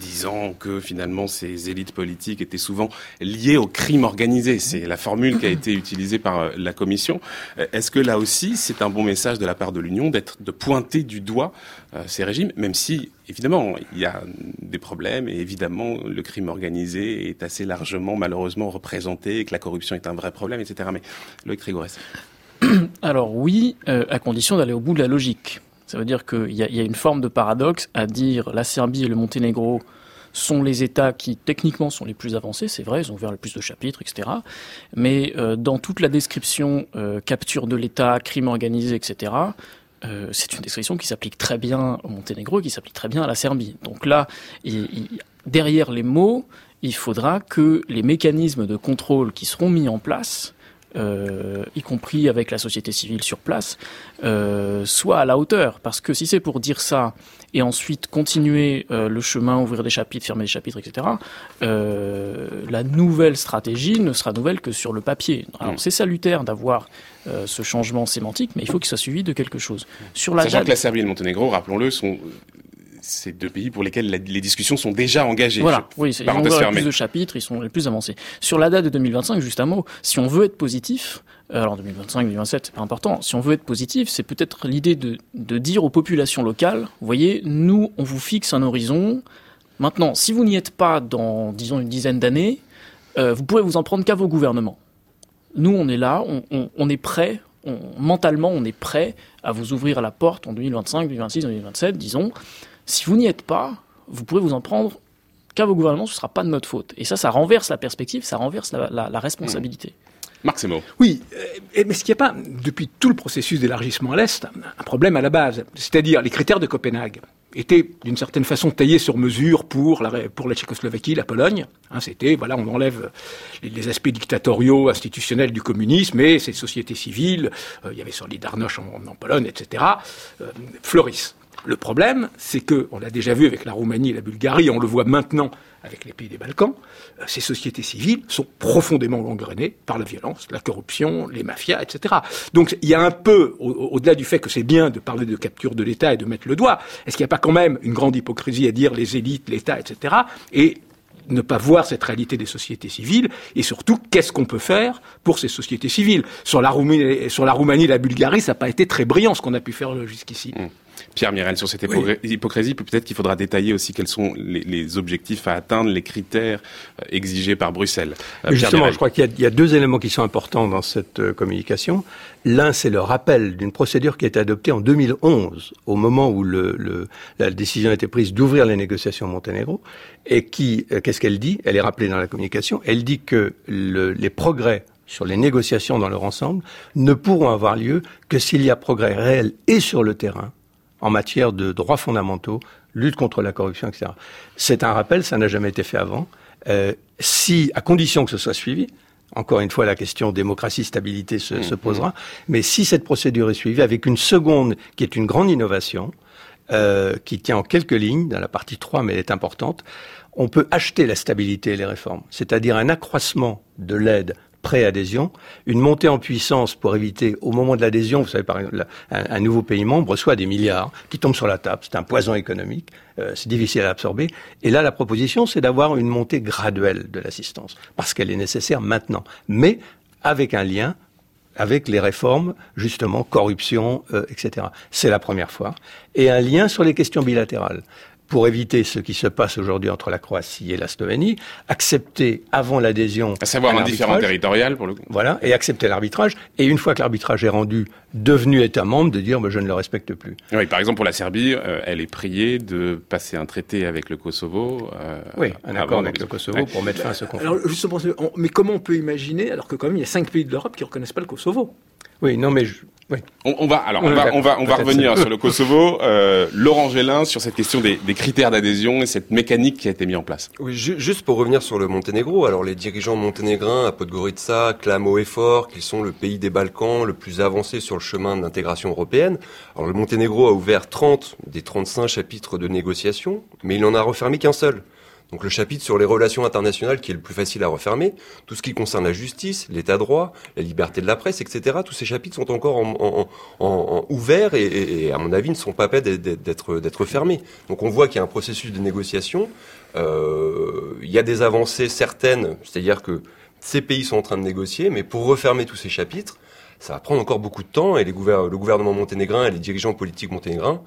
disant que finalement ces élites politiques étaient souvent liées au crime organisé. C'est la formule qui a été utilisée par euh, la Commission. Euh, est-ce que là aussi, c'est un bon message de la part de l'Union d'être de pointer du doigt euh, ces régimes, même si évidemment il y a des problèmes et évidemment le crime organisé est assez largement malheureusement représenté et que la corruption est un vrai problème, etc. Mais Loïc Trégorès. (coughs) Alors oui, à condition d'aller au bout de la logique. Ça veut dire qu'il y, a une forme de paradoxe à dire la Serbie et le Monténégro sont les États qui techniquement sont les plus avancés, c'est vrai, ils ont ouvert le plus de chapitres, etc. Mais euh, dans toute la description euh, capture de l'État, crime organisé, etc., euh, c'est une description qui s'applique très bien au Monténégro et qui s'applique très bien à la Serbie. Donc là, derrière les mots, il faudra que les mécanismes de contrôle qui seront mis en place y compris avec la société civile sur place, euh, soit à la hauteur. Parce que si c'est pour dire ça et ensuite continuer euh, le chemin, ouvrir des chapitres, fermer des chapitres, etc., la nouvelle stratégie ne sera nouvelle que sur le papier. Alors mm. c'est salutaire d'avoir ce changement sémantique, mais il faut qu'il soit suivi de quelque chose. Sur la Sachant que la Serbie et le Monténégro, rappelons-le, sont c'est deux pays pour lesquels les discussions sont déjà engagées. Voilà, oui, ils ont plus de chapitres, ils sont les plus avancés. Sur la date de 2025, juste un mot, si on veut être positif, euh, alors 2025, 2027, c'est pas important, si on veut être positif, c'est peut-être l'idée de, de dire aux populations locales, vous voyez, nous, on vous fixe un horizon. Maintenant, si vous n'y êtes pas dans, disons, une dizaine d'années, euh, vous pourrez vous en prendre qu'à vos gouvernements. Nous, on est là, on, on, on est prêt, mentalement, on est prêt à vous ouvrir la porte en 2025, 2026, 2027, disons. Si vous n'y êtes pas, vous pourrez vous en prendre qu'à vos gouvernements, ce ne sera pas de notre faute. Et ça, ça renverse la perspective, ça renverse la, responsabilité. Mmh. Marc Semo. Oui, euh, mais ce qu'il n'y a pas, depuis tout le processus d'élargissement à l'Est, un problème à la base, c'est-à-dire les critères de Copenhague étaient d'une certaine façon taillés sur mesure pour la, pour la Tchécoslovaquie, la Pologne. Hein, C'était, voilà, on enlève les, aspects dictatoriaux, institutionnels du communisme et ces sociétés civiles, euh, il y avait Solidarność en, en Pologne, etc., euh, fleurissent. Le problème, c'est que, on l'a déjà vu avec la Roumanie et la Bulgarie, on le voit maintenant avec les pays des Balkans, euh, ces sociétés civiles sont profondément gangrénées par la violence, la corruption, les mafias, etc. Donc il y a un peu, au-delà du fait que c'est bien de parler de capture de l'État et de mettre le doigt, est-ce qu'il n'y a pas quand même une grande hypocrisie à dire les élites, l'État, etc. et ne pas voir cette réalité des sociétés civiles et surtout qu'est-ce qu'on peut faire pour ces sociétés civiles? Sur la Roumanie, sur la Roumanie et la Bulgarie, ça n'a pas été très brillant ce qu'on a pu faire jusqu'ici. Mmh. Pierre Mirel, sur cette hypocrisie, peut-être qu'il faudra détailler aussi quels sont les, objectifs à atteindre, les critères euh, exigés par Bruxelles. Euh, justement, je crois qu'il y, a deux éléments qui sont importants dans cette euh, communication. L'un, c'est le rappel d'une procédure qui a été adoptée en 2011, au moment où le, la décision a été prise d'ouvrir les négociations au Monténégro, et qui, qu'est-ce qu'elle dit? Elle est rappelée dans la communication. Elle dit que les progrès sur les négociations dans leur ensemble ne pourront avoir lieu que s'il y a progrès réel et sur le terrain en matière de droits fondamentaux, lutte contre la corruption, etc. C'est un rappel, ça n'a jamais été fait avant. Euh, si, à condition que ce soit suivi, encore une fois, la question démocratie, stabilité se, se mmh, posera. Mmh. Mais si cette procédure est suivie avec une seconde qui est une grande innovation, euh, qui tient en quelques lignes, dans la partie 3, mais elle est importante, on peut acheter la stabilité et les réformes. C'est-à-dire un accroissement de l'aide pré-adhésion, une montée en puissance pour éviter, au moment de l'adhésion, vous savez, par exemple, un, nouveau pays membre reçoit des milliards qui tombent sur la table, c'est un poison économique, euh, c'est difficile à absorber. Et là, la proposition, c'est d'avoir une montée graduelle de l'assistance, parce qu'elle est nécessaire maintenant, mais avec un lien avec les réformes, justement, corruption, euh, etc. C'est la première fois. Et un lien sur les questions bilatérales pour éviter ce qui se passe aujourd'hui entre la Croatie et la Slovénie, accepter avant l'adhésion. À savoir un, différent territorial pour le coup. Voilà, et accepter l'arbitrage. Et une fois que l'arbitrage est rendu, devenu État membre, de dire je ne le respecte plus. Oui, par exemple pour la Serbie, euh, elle est priée de passer un traité avec le Kosovo. Euh, oui, un accord avec le Kosovo pour mettre fin à ce conflit. Alors, justement, mais comment on peut imaginer, alors que quand même il y a cinq pays de l'Europe qui ne reconnaissent pas le Kosovo? Oui, non mais je, oui. On, va alors on, va on va on va revenir sur le Kosovo. Euh, Laurent Gélin sur cette question des, des critères d'adhésion et cette mécanique qui a été mise en place. Oui, juste pour revenir sur le Monténégro. Alors les dirigeants monténégrins à Podgorica clament au effort qu'ils sont le pays des Balkans le plus avancé sur le chemin d'intégration européenne. Alors le Monténégro a ouvert 30 des 35 chapitres de négociation, mais il n'en a refermé qu'un seul. Donc le chapitre sur les relations internationales qui est le plus facile à refermer, tout ce qui concerne la justice, l'état de droit, la liberté de la presse, etc. Tous ces chapitres sont encore en, en, ouverts et, à mon avis ne sont pas prêts d'être fermés. Donc on voit qu'il y a un processus de négociation. Euh, il y a des avancées certaines, c'est-à-dire que ces pays sont en train de négocier, mais pour refermer tous ces chapitres, ça va prendre encore beaucoup de temps et les le gouvernement monténégrin et les dirigeants politiques monténégrins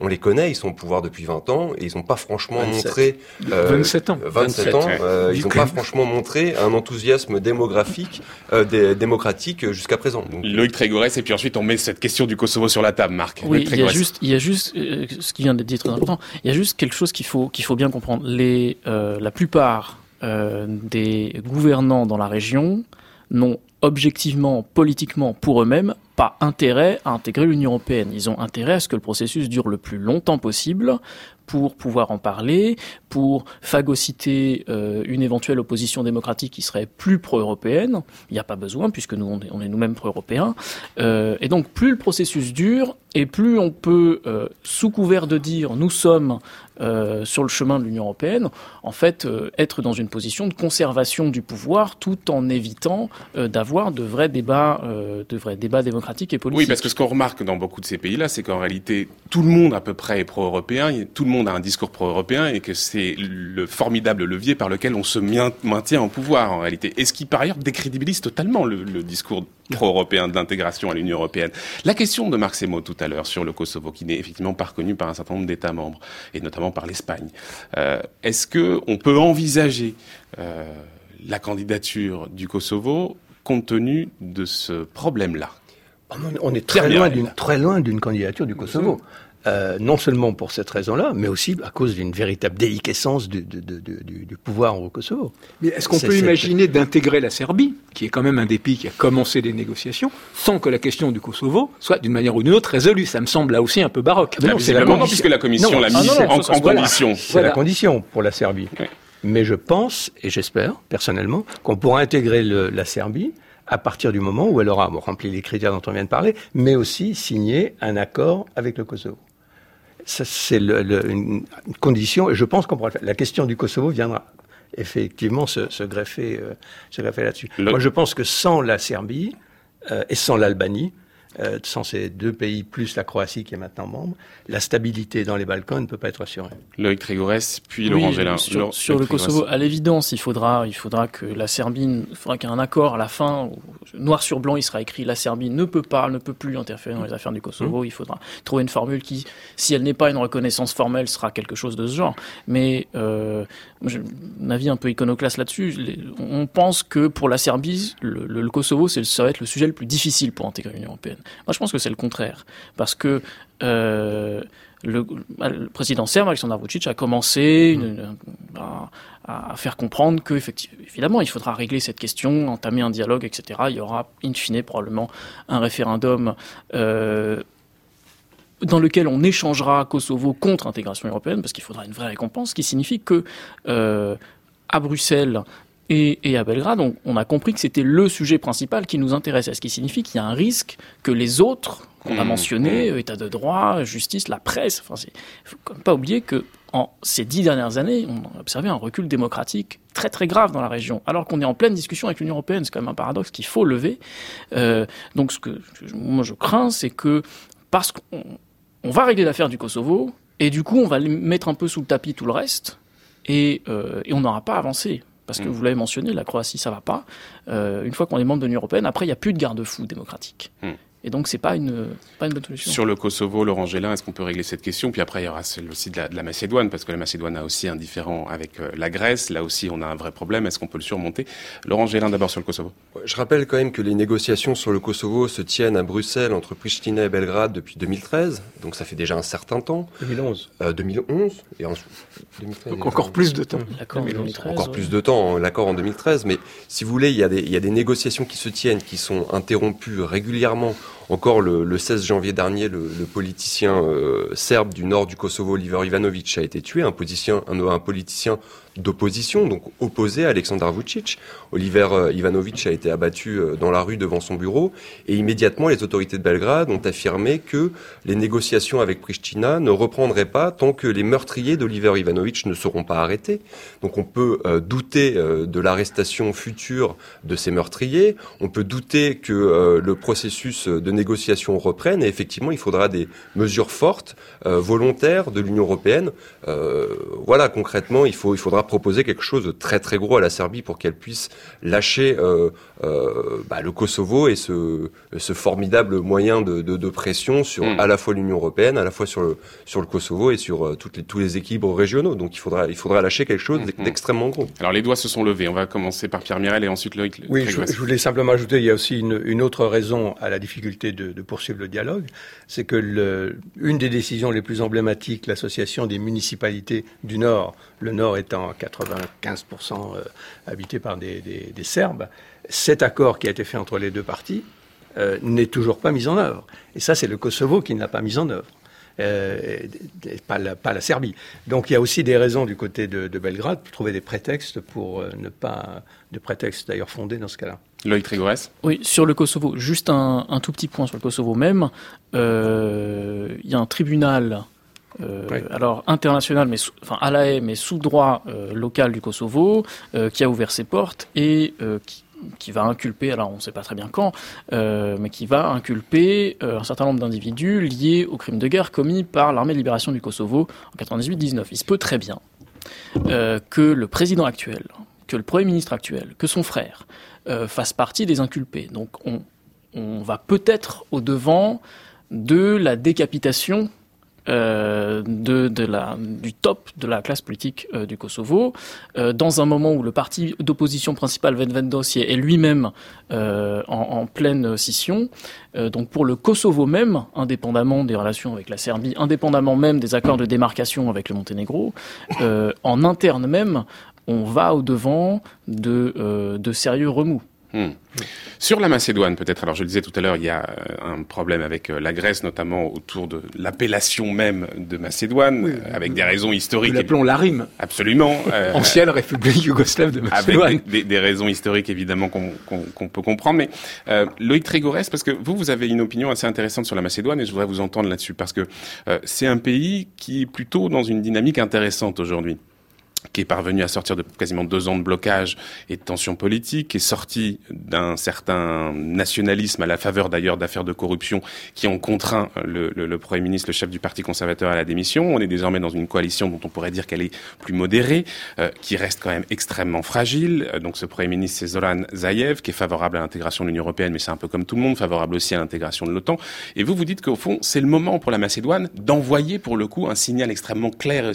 on les connaît, ils sont au pouvoir depuis 20 ans et ils n'ont pas franchement montré 27 euh, ans, 27, ans, euh, ils n'ont pas franchement montré un enthousiasme démographique, euh, démocratique jusqu'à présent. Donc, Loïc Trégorès et puis ensuite on met cette question du Kosovo sur la table, Marc. Oui, il y a juste, il y a juste ce qui vient d'être dit très important. Il y a juste quelque chose qu'il faut qu'il faut bien comprendre. Les, la plupart des gouvernants dans la région n'ont objectivement, politiquement, pour eux-mêmes, pas intérêt à intégrer l'Union européenne. Ils ont intérêt à ce que le processus dure le plus longtemps possible pour pouvoir en parler, pour phagocyter euh, une éventuelle opposition démocratique qui serait plus pro-européenne. Il n'y a pas besoin, puisque nous, on est, nous-mêmes pro-européens. Euh, et donc, plus le processus dure, et plus on peut, euh, sous couvert de dire nous sommes euh, sur le chemin de l'Union européenne, en fait, euh, être dans une position de conservation du pouvoir, tout en évitant euh, d'avoir de vrais débats, de vrais débats démocratiques et politiques. Oui, parce que ce qu'on remarque dans beaucoup de ces pays-là, c'est qu'en réalité, tout le monde à peu près est pro-européen, tout le monde a un discours pro-européen, et que c'est le formidable levier par lequel on se maintient en pouvoir en réalité, et ce qui par ailleurs décrédibilise totalement le, le discours pro-européen de l'intégration à l'Union européenne. La question de Marc tout à l'heure sur le Kosovo, qui n'est effectivement pas reconnu par un certain nombre d'États membres, et notamment par l'Espagne. Euh, Est-ce que on peut envisager euh, la candidature du Kosovo compte tenu de ce problème-là? On est très loin d'une très loin d'une candidature du Kosovo. Euh, non seulement pour cette raison-là, mais aussi à cause d'une véritable déliquescence du, du, du, du, pouvoir au Kosovo. Mais est-ce qu'on peut imaginer d'intégrer la Serbie, qui est quand même un des pays qui a commencé les négociations, sans que la question du Kosovo soit d'une manière ou d'une autre résolue? Ça me semble là aussi un peu baroque. Non, c'est la condition, puisque la Commission l'a mis en, condition. C'est la condition pour la Serbie. Mais je pense, et j'espère personnellement, qu'on pourra intégrer le, la Serbie à partir du moment où elle aura rempli les critères dont on vient de parler, mais aussi signé un accord avec le Kosovo c'est une condition, et je pense qu'on pourra le faire. La question du Kosovo viendra effectivement se, greffer, euh, se greffer là-dessus. Moi, je pense que sans la Serbie euh, et sans l'Albanie, euh, sans ces deux pays plus la Croatie qui est maintenant membre, la stabilité dans les Balkans ne peut pas être assurée. Loïc Trégorès, puis Laurent Gélin. Sur, le Kosovo, à l'évidence, il faudra, il faudra que la Serbie, il faudra qu'il y ait un accord à la fin, noir sur blanc, il sera écrit la Serbie ne peut pas, ne peut plus interférer dans les affaires du Kosovo. Mmh. Il faudra trouver une formule qui, si elle n'est pas une reconnaissance formelle, sera quelque chose de ce genre. Mais euh, un avis un peu iconoclaste là-dessus. On pense que pour la Serbie, le, le Kosovo, ça va être le sujet le plus difficile pour intégrer l'Union européenne. Moi, je pense que c'est le contraire, parce que euh, le, le, président serbe, Alexander Vucic, a commencé une, à, à, faire comprendre que, évidemment, il faudra régler cette question, entamer un dialogue, etc. Il y aura, in fine, probablement un référendum. Euh, dans lequel on échangera Kosovo contre intégration européenne, parce qu'il faudra une vraie récompense, ce qui signifie que euh, à Bruxelles et, et, à Belgrade, on, on a compris que c'était le sujet principal qui nous intéressait, ce qui signifie qu'il y a un risque que les autres qu'on a mmh. mentionnés, mmh. état de droit, justice, la presse, enfin, il faut quand même pas oublier que en ces dix dernières années, on a observé un recul démocratique très très grave dans la région, alors qu'on est en pleine discussion avec l'Union européenne. C'est quand même un paradoxe qu'il faut lever. Euh, donc, ce que moi je crains, c'est que parce qu'on on va régler l'affaire du Kosovo, et du coup, on va mettre un peu sous le tapis tout le reste, et, euh, et on n'aura pas avancé. Parce que mm. vous l'avez mentionné, la Croatie, ça va pas. Euh, une fois qu'on est membre de l'Union européenne, après, il n'y a plus de garde-fou démocratique. Mm. Et donc, c'est pas une, pas une bonne solution. Sur le Kosovo, Laurent Gélin, est-ce qu'on peut régler cette question? Puis après, il y aura celle aussi de la, de la, Macédoine, parce que la Macédoine a aussi un différent avec euh, la Grèce. Là aussi, on a un vrai problème. Est-ce qu'on peut le surmonter? Laurent Gélin, d'abord sur le Kosovo. Je rappelle quand même que les négociations sur le Kosovo se tiennent à Bruxelles entre Pristina et Belgrade depuis 2013. Donc, ça fait déjà un certain temps. 2011. Euh, 2011. Et en, 2013, donc, encore plus de temps. L'accord 2013. Encore ouais. plus de temps, hein, l'accord en 2013. Mais si vous voulez, il y, a des, il y a des négociations qui se tiennent, qui sont interrompues régulièrement encore le, le 16 janvier dernier, le, politicien euh, serbe du nord du Kosovo, Oliver Ivanovic, a été tué, un politicien d'opposition, donc opposé à Aleksandar Vucic. Oliver euh, Ivanovic a été abattu euh, dans la rue devant son bureau et immédiatement les autorités de Belgrade ont affirmé que les négociations avec Pristina ne reprendraient pas tant que les meurtriers d'Oliver Ivanovic ne seront pas arrêtés. Donc on peut euh, douter de l'arrestation future de ces meurtriers, on peut douter que le processus de négociation reprenne et effectivement il faudra des mesures fortes, volontaires de l'Union européenne. voilà concrètement il, faut, il faudra proposer quelque chose de très très gros à la Serbie pour qu'elle puisse lâcher euh, euh, bah, le Kosovo et ce, ce formidable moyen de, de, de pression sur mm. à la fois l'Union européenne, à la fois sur le, sur le Kosovo et sur euh, toutes les, tous les équilibres régionaux. Donc il faudra, il faudra lâcher quelque chose mm. d'extrêmement gros. Alors les doigts se sont levés. On va commencer par Pierre Mirel et ensuite Loïc. Oui, je, je, voulais simplement ajouter, il y a aussi une, une autre raison à la difficulté de, de poursuivre le dialogue, c'est que le, une des décisions les plus emblématiques, l'association des municipalités du Nord, le Nord étant maintenant à 95% habité par des, des, Serbes, cet accord qui a été fait entre les deux parties n'est toujours pas mis en œuvre. Et ça, c'est le Kosovo qui ne l'a pas mis en œuvre. Euh, pas, la, pas, la, Serbie. Donc il y a aussi des raisons du côté de, de Belgrade pour trouver des prétextes pour euh, ne pas, de prétextes d'ailleurs fondés dans ce cas-là. Loïc Trigores Oui, sur le Kosovo, juste un, un, tout petit point sur le Kosovo même. Euh, il y a un tribunal euh, alors international, mais enfin à la haie, mais sous droit euh, local du Kosovo, euh, qui a ouvert ses portes et qui, qui va inculper, alors on ne sait pas très bien quand, mais qui va inculper un certain nombre d'individus liés aux crimes de guerre commis par l'armée de libération du Kosovo en 98-19. Il se peut très bien que le président actuel, que le premier ministre actuel, que son frère fassent partie des inculpés. Donc on, on va peut-être au devant de la décapitation de, de, du top de la classe politique euh, du Kosovo, euh, dans un moment où le parti d'opposition principal, Ven Dossier, est lui-même en, en, pleine scission. donc pour le Kosovo même, indépendamment des relations avec la Serbie, indépendamment même des accords de démarcation avec le Monténégro, en interne même, on va au devant de, de sérieux remous. Hmm. Sur la Macédoine, peut-être, alors je le disais tout à l'heure, il y a euh, un problème avec euh, la Grèce, notamment autour de l'appellation même de Macédoine, avec des raisons historiques. Nous l'appelons l'ARIM. Absolument. Euh, (laughs) Ancienne République yougoslave de Macédoine. Avec des, des raisons historiques, évidemment, qu'on peut comprendre. Mais euh, Loïc Trégorès, parce que vous, vous avez une opinion assez intéressante sur la Macédoine, et je voudrais vous entendre là-dessus, parce que c'est un pays qui est plutôt dans une dynamique intéressante aujourd'hui qui est parvenu à sortir de quasiment deux ans de blocage et de tensions politiques, est sorti d'un certain nationalisme à la faveur d'ailleurs d'affaires de corruption qui ont contraint le, le, le, Premier ministre, le chef du Parti conservateur à la démission. On est désormais dans une coalition dont on pourrait dire qu'elle est plus modérée, euh, qui reste quand même extrêmement fragile. Euh, donc ce Premier ministre, c'est Zoran Zaev, qui est favorable à l'intégration de l'Union européenne, mais c'est un peu comme tout le monde, favorable aussi à l'intégration de l'OTAN. Et vous, vous dites qu'au fond, c'est le moment pour la Macédoine d'envoyer pour le coup un signal extrêmement clair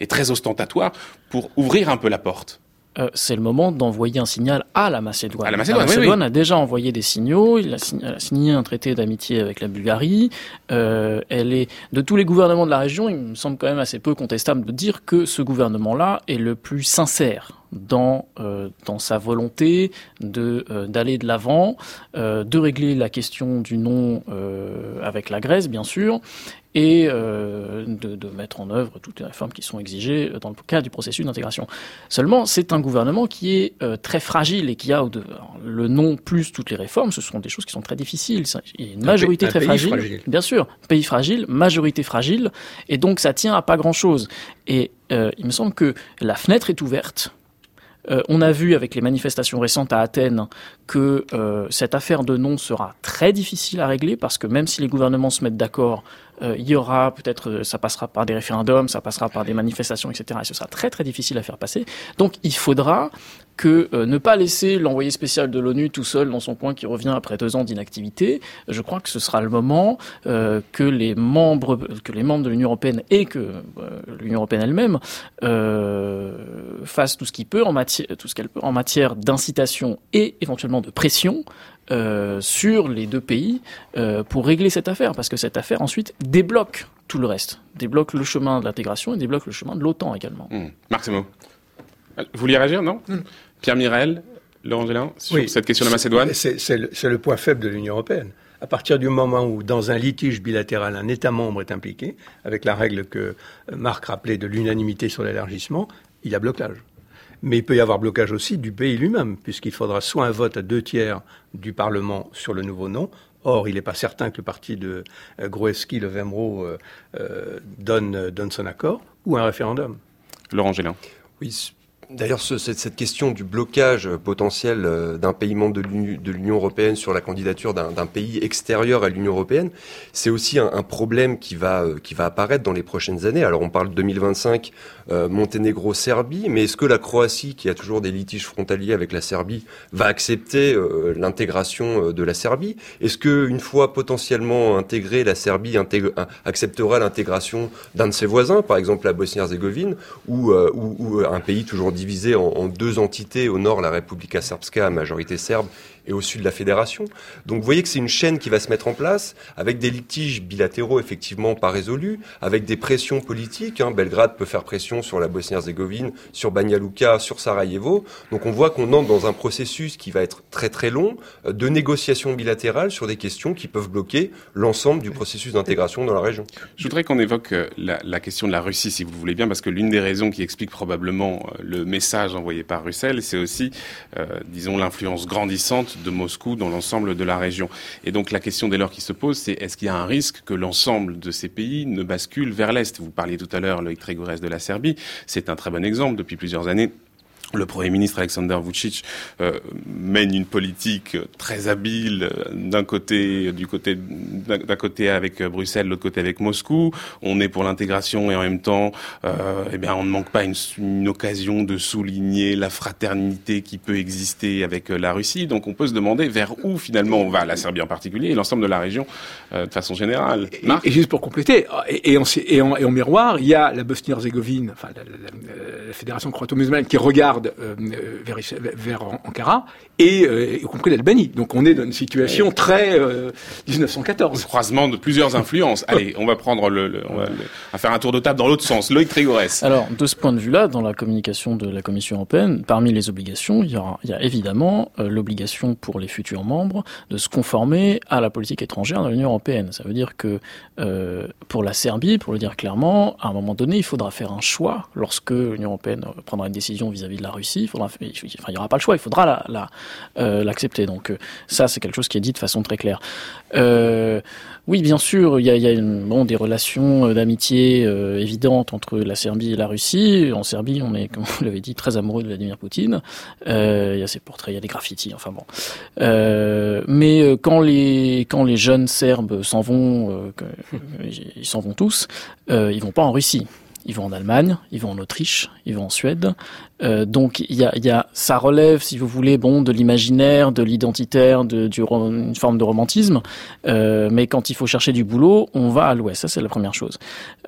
et très ostentatoire pour ouvrir un peu la porte euh, c'est le moment d'envoyer un signal à la Macédoine. la Macédoine, a déjà envoyé des signaux. Il a signé, un traité d'amitié avec la Bulgarie. Euh, elle est de tous les gouvernements de la région. Il me semble quand même assez peu contestable de dire que ce gouvernement-là est le plus sincère dans euh, dans sa volonté de euh, d'aller de l'avant, euh, de régler la question du non avec la Grèce bien sûr, et de, de, mettre en œuvre toutes les réformes qui sont exigées dans le cas du processus d'intégration. Seulement, c'est un gouvernement qui est très fragile et qui a le non plus toutes les réformes. Ce sont des choses qui sont très difficiles. Il y a une majorité très fragile, fragile, bien sûr, pays fragile, majorité fragile, et donc ça tient à pas grand chose. Et il me semble que la fenêtre est ouverte euh, on a vu avec les manifestations récentes à Athènes que euh, cette affaire de nom sera très difficile à régler parce que même si les gouvernements se mettent d'accord, euh, il y aura peut-être, ça passera par des référendums, ça passera par des manifestations, etc. Et ce sera très très difficile à faire passer. Donc il faudra que euh, ne pas laisser l'envoyé spécial de l'ONU tout seul dans son coin qui revient après deux ans d'inactivité. Je crois que ce sera le moment euh, que les membres que les membres de l'Union européenne et que euh, l'Union européenne elle-même fassent tout ce qu'il peut en matière tout ce qu'elle peut en matière d'incitation et éventuellement de pression sur les deux pays pour régler cette affaire, parce que cette affaire ensuite débloque tout le reste, débloque le chemin de l'intégration et débloque le chemin de l'OTAN également. Mmh. Marc Vous vouliez réagir, non? Pierre Mirel, Laurent Gélin, sur cette question de la Macédoine C'est le, point faible de l'Union européenne. À partir du moment où, dans un litige bilatéral, un État membre est impliqué, avec la règle que Marc rappelait de l'unanimité sur l'élargissement, il y a blocage. Mais il peut y avoir blocage aussi du pays lui-même, puisqu'il faudra soit un vote à deux tiers du Parlement sur le nouveau nom, Or, il n'est pas certain que le parti de euh, Groeski, le Vemro, euh, euh, donne, donne son accord, ou un référendum. Laurent Gélin. Oui, D'ailleurs, ce, cette, question du blocage potentiel euh, d'un pays membre de l'Union européenne sur la candidature d'un pays extérieur à l'Union européenne, c'est aussi un, un, problème qui va, euh, qui va apparaître dans les prochaines années. Alors, on parle de 2025, euh, Monténégro-Serbie, mais est-ce que la Croatie, qui a toujours des litiges frontaliers avec la Serbie, va accepter euh, l'intégration de la Serbie? Est-ce que une fois potentiellement intégrée, la Serbie acceptera l'intégration d'un de ses voisins, par exemple la Bosnie-Herzégovine, ou, ou, ou, un pays toujours divisés en, en, deux entités. Au nord, la Republika Srpska, majorité serbe, et au sud de la fédération. Donc vous voyez que c'est une chaîne qui va se mettre en place avec des litiges bilatéraux effectivement pas résolus, avec des pressions politiques. Hein. Belgrade peut faire pression sur la Bosnie-Herzégovine, sur Banja Luka, sur Sarajevo. Donc on voit qu'on entre dans un processus qui va être très très long euh, de négociations bilatérales sur des questions qui peuvent bloquer l'ensemble du processus d'intégration dans la région. Je voudrais qu'on évoque euh, la, question de la Russie, si vous voulez bien, parce que l'une des raisons qui explique probablement euh, le message envoyé par Bruxelles, c'est aussi, disons, l'influence grandissante de Moscou dans l'ensemble de la région. Et donc la question dès lors qui se pose, c'est est-ce qu'il y a un risque que l'ensemble de ces pays ne bascule vers l'Est? Vous parliez tout à l'heure, Loïc Trégorès de la Serbie, c'est un très bon exemple. Depuis plusieurs années le Premier ministre Alexander Vucic euh, mène une politique très habile euh, d'un côté, du côté, d'un côté avec euh, Bruxelles, l'autre côté avec Moscou. On est pour l'intégration et en même temps, euh, eh bien, on ne manque pas une, une, occasion de souligner la fraternité qui peut exister avec la Russie. Donc, on peut se demander vers où finalement on va, la Serbie en particulier et l'ensemble de la région euh, de façon générale. Et, et, juste pour compléter, et, et, en, et, en, et en miroir, il y a la Bosnie-Herzégovine, enfin la, la, la, la fédération croato-musulmane qui regarde euh, vers, vers, Ankara et euh, y compris l'Albanie. Donc on est dans une situation très euh, 1914. Le croisement de plusieurs influences. (laughs) Allez, on va prendre le, le, on va, le, on va faire un tour de table dans l'autre sens. Loïc Trégorès. Alors de ce point de vue-là, dans la communication de la Commission européenne, parmi les obligations, il y, aura, il y a évidemment euh, l'obligation pour les futurs membres de se conformer à la politique étrangère de l'Union européenne. Ça veut dire que euh, pour la Serbie, pour le dire clairement, à un moment donné, il faudra faire un choix lorsque l'Union européenne prendra une décision vis-à-vis -vis de la Russie. Il faudra, enfin, il n'y aura pas le choix. Il faudra la, la l'accepter. Euh, Donc ça, c'est quelque chose qui est dit de façon très claire. Euh, oui, bien sûr, il y a, bon, des relations d'amitié euh, évidentes entre la Serbie et la Russie. En Serbie, on est, (laughs) comme vous l'avez dit, très amoureux de Vladimir Poutine. Euh, il y a ses portraits, il y a des graffitis, enfin bon. Euh, mais quand les quand les jeunes Serbes s'en vont, (laughs) ils s'en vont tous, ils vont pas en Russie ils vont en Allemagne, ils vont en Autriche, ils vont en Suède. Euh, donc il y a, y a, ça relève, si vous voulez, bon, de l'imaginaire, de l'identitaire, de, du, une forme de romantisme. Euh, mais quand il faut chercher du boulot, on va à l'Ouest. Ça c'est la première chose.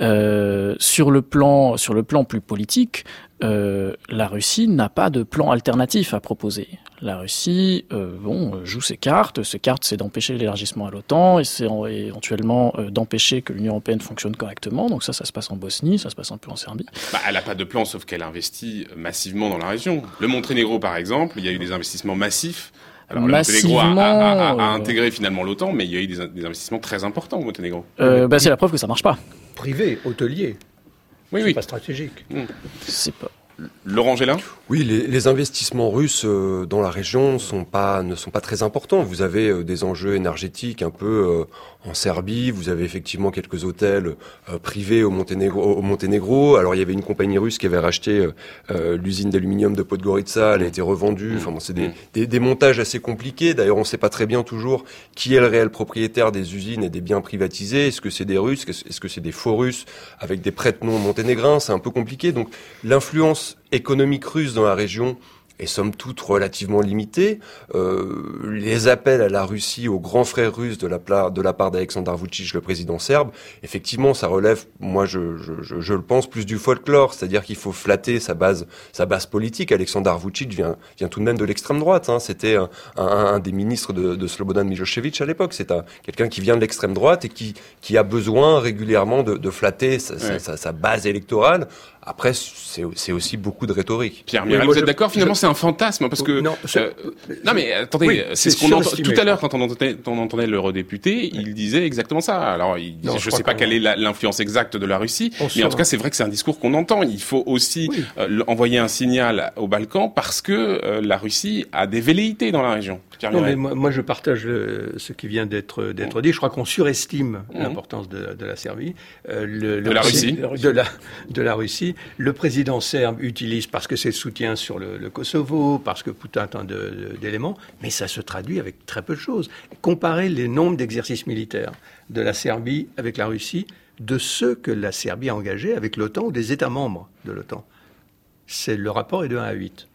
Euh, sur le plan, sur le plan plus politique, euh, la Russie n'a pas de plan alternatif à proposer. La Russie, euh, bon, joue ses cartes. Ses cartes, c'est d'empêcher l'élargissement à l'OTAN et c'est éventuellement euh, d'empêcher que l'Union européenne fonctionne correctement. Donc ça, ça se passe en Bosnie, ça se passe un peu en Serbie. Bah, elle n'a pas de plan, sauf qu'elle investit massivement dans la région. Le Monténégro, par exemple, il y a eu des investissements massifs. Alors, Massivement, le Monténégro a, a, a, a intégré finalement l'OTAN, mais il y a eu des, des, investissements très importants au Monténégro. Euh, bah, c'est la preuve que ça marche pas. Privé, hôtelier. Oui, oui. pas stratégique. Mmh. C'est pas. Laurent Gélin Oui, les, les, investissements russes euh, dans la région sont pas, ne sont pas très importants. Vous avez euh, des enjeux énergétiques un peu euh, en Serbie, vous avez effectivement quelques hôtels privés au Monténégro, au Monténégro. Alors il y avait une compagnie russe qui avait racheté l'usine d'aluminium de Podgorica, elle a été revendue. Enfin bon, c'est des, des, des, montages assez compliqués. D'ailleurs, on ne sait pas très bien toujours qui est le réel propriétaire des usines et des biens privatisés. Est-ce que c'est des Russes? Est-ce que c'est des faux Russes avec des prête-noms monténégrins? C'est un peu compliqué. Donc l'influence économique russe dans la région est somme toute relativement limitée. Euh, les appels à la Russie, aux grands frères russes de la, de la part d'Alexandre Vucic, le président serbe, effectivement, ça relève, moi je, je, je le pense, plus du folklore, c'est-à-dire qu'il faut flatter sa base, sa base politique. Alexandre Vucic vient, vient tout de même de l'extrême droite. Hein. C'était un, un, un, des ministres de, de Slobodan Milosevic à l'époque. C'est quelqu'un qui vient de l'extrême droite et qui, qui a besoin régulièrement de, de flatter sa, ouais. sa, sa, base électorale après, c'est aussi beaucoup de rhétorique. Pierre Mirel, vous êtes d'accord Finalement, je... c'est un fantasme parce que non, euh, non mais attendez, oui, c'est ce qu'on entend tout à l'heure quand on entendait, on entendait l'eurodéputé, il disait exactement ça. Alors, il disait, non, je ne sais pas quelle est l'influence exacte de la Russie, on mais en tout cas, c'est vrai que c'est un discours qu'on entend. Il faut aussi oui. euh, envoyer un signal aux Balkans parce que euh, la Russie a des velléités dans la région. Pierre non, mais moi, moi, je partage le, ce qui vient d'être d'être dit. Je crois qu'on surestime mmh. l'importance de, de, la Serbie, euh, le, de, la Russie. de la de la Russie. Le président serbe utilise parce que c'est le soutien sur le, Kosovo, parce que tout un d'éléments, mais ça se traduit avec très peu de choses. Comparez les nombres d'exercices militaires de la Serbie avec la Russie de ceux que la Serbie a engagés avec l'OTAN ou des États membres de l'OTAN. C'est le rapport est de 1 à 8.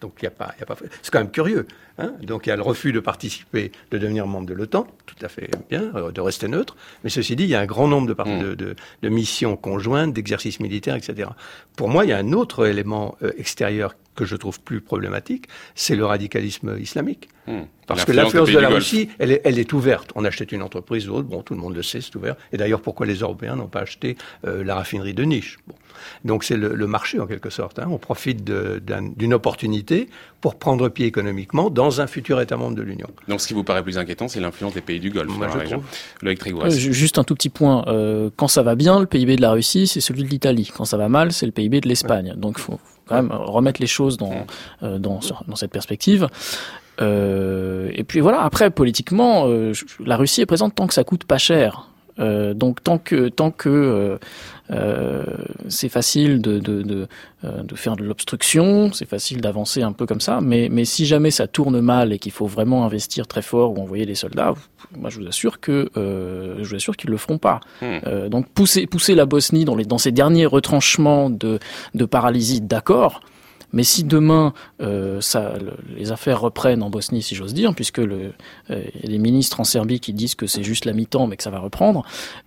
Donc il y a pas, y a pas. C'est quand même curieux. Hein Donc il y a le refus de participer, de devenir membre de l'OTAN, tout à fait bien, euh, de rester neutre. Mais ceci dit, il y a un grand nombre de, mmh. de, de, de missions conjointes, d'exercices militaires, etc. Pour moi, il y a un autre élément euh, extérieur que je trouve plus problématique, c'est le radicalisme islamique. Mmh. Parce que l'influence de la Russie, elle est, elle est, ouverte. On achetait une entreprise ou autre, bon, tout le monde le sait, c'est ouvert. Et d'ailleurs, pourquoi les Européens n'ont pas acheté euh, la raffinerie de Niche? Bon. Donc c'est le, le, marché en quelque sorte. Hein. On profite d'une opportunité pour prendre pied économiquement dans un futur État membre de l'Union. Donc ce qui vous paraît plus inquiétant, c'est l'influence des pays du Golfe Moi, dans la région. Euh, juste un tout petit point. Euh, quand ça va bien, le PIB de la Russie, c'est celui de l'Italie. Quand ça va mal, c'est le PIB de l'Espagne. Ouais. Donc il faut quand même remettre les choses dans, euh, dans, dans cette perspective. Euh, et puis voilà, après politiquement, euh, la Russie est présente tant que ça coûte pas cher. Euh, donc tant que tant que euh, euh, c'est facile de, de, de, de, faire de l'obstruction, c'est facile d'avancer un peu comme ça, mais, mais si jamais ça tourne mal et qu'il faut vraiment investir très fort ou envoyer des soldats, moi je vous assure que je vous assure qu'ils le feront pas. Hmm. donc pousser pousser la Bosnie dans les dans ces derniers retranchements de de paralysie, d'accord. Mais si demain euh, ça, le, les affaires reprennent en Bosnie, si j'ose dire, puisque le, euh, y a des ministres en Serbie qui disent que c'est juste la mi-temps, mais que ça va reprendre,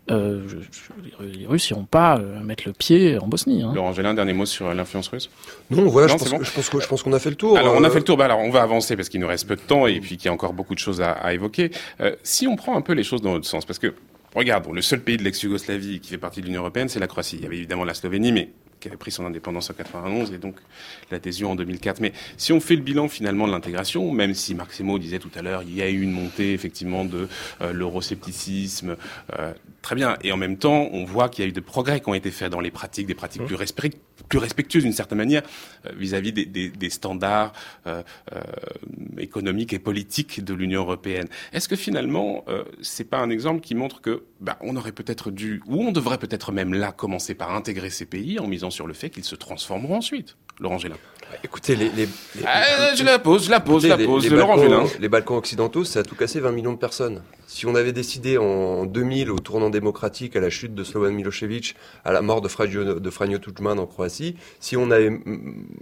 euh, je, je, les Russes n'iront pas euh, mettre le pied en Bosnie. Hein. Laurent Gélin, dernier mot sur l'influence russe? Non, voilà, non, je, pense bon. que, je, pense que, je pense qu'on a fait le tour. Alors on a fait le tour. Bah, alors on va avancer parce qu'il nous reste peu de temps et puis qu'il y a encore beaucoup de choses à, à évoquer. Euh, si on prend un peu les choses dans l'autre sens, parce que Regardons, le seul pays de l'ex-Yougoslavie qui fait partie de l'Union européenne, c'est la Croatie. Il y avait évidemment la Slovénie, mais qui avait pris son indépendance en 91 et donc l'adhésion en 2004. Mais si on fait le bilan finalement de l'intégration, même si Maximo disait tout à l'heure, il y a eu une montée effectivement de euh, l'euroscepticisme, euh, très bien. Et en même temps, on voit qu'il y a eu des progrès qui ont été faits dans les pratiques, des pratiques plus, respect, plus respectueuses d'une certaine manière vis-à-vis -vis des, des, des, standards euh, économiques et politiques de l'Union européenne. Est-ce que finalement, c'est pas un exemple qui montre que bah, on aurait peut-être dû, ou on devrait peut-être même là commencer par intégrer ces pays en misant sur le fait qu'ils se transformeront ensuite. Laurent Gélin. Écoutez, les, les, les ah, je la pose, je la pose, écoutez, je la pose. Les, les, Laurent Balkans, les Balkans occidentaux, ça a tout cassé 20 millions de personnes. Si on avait décidé en 2000, au tournant démocratique, à la chute de Slobodan Milosevic, à la mort de Franjo, de Franjo Tudjman en Croatie, si on avait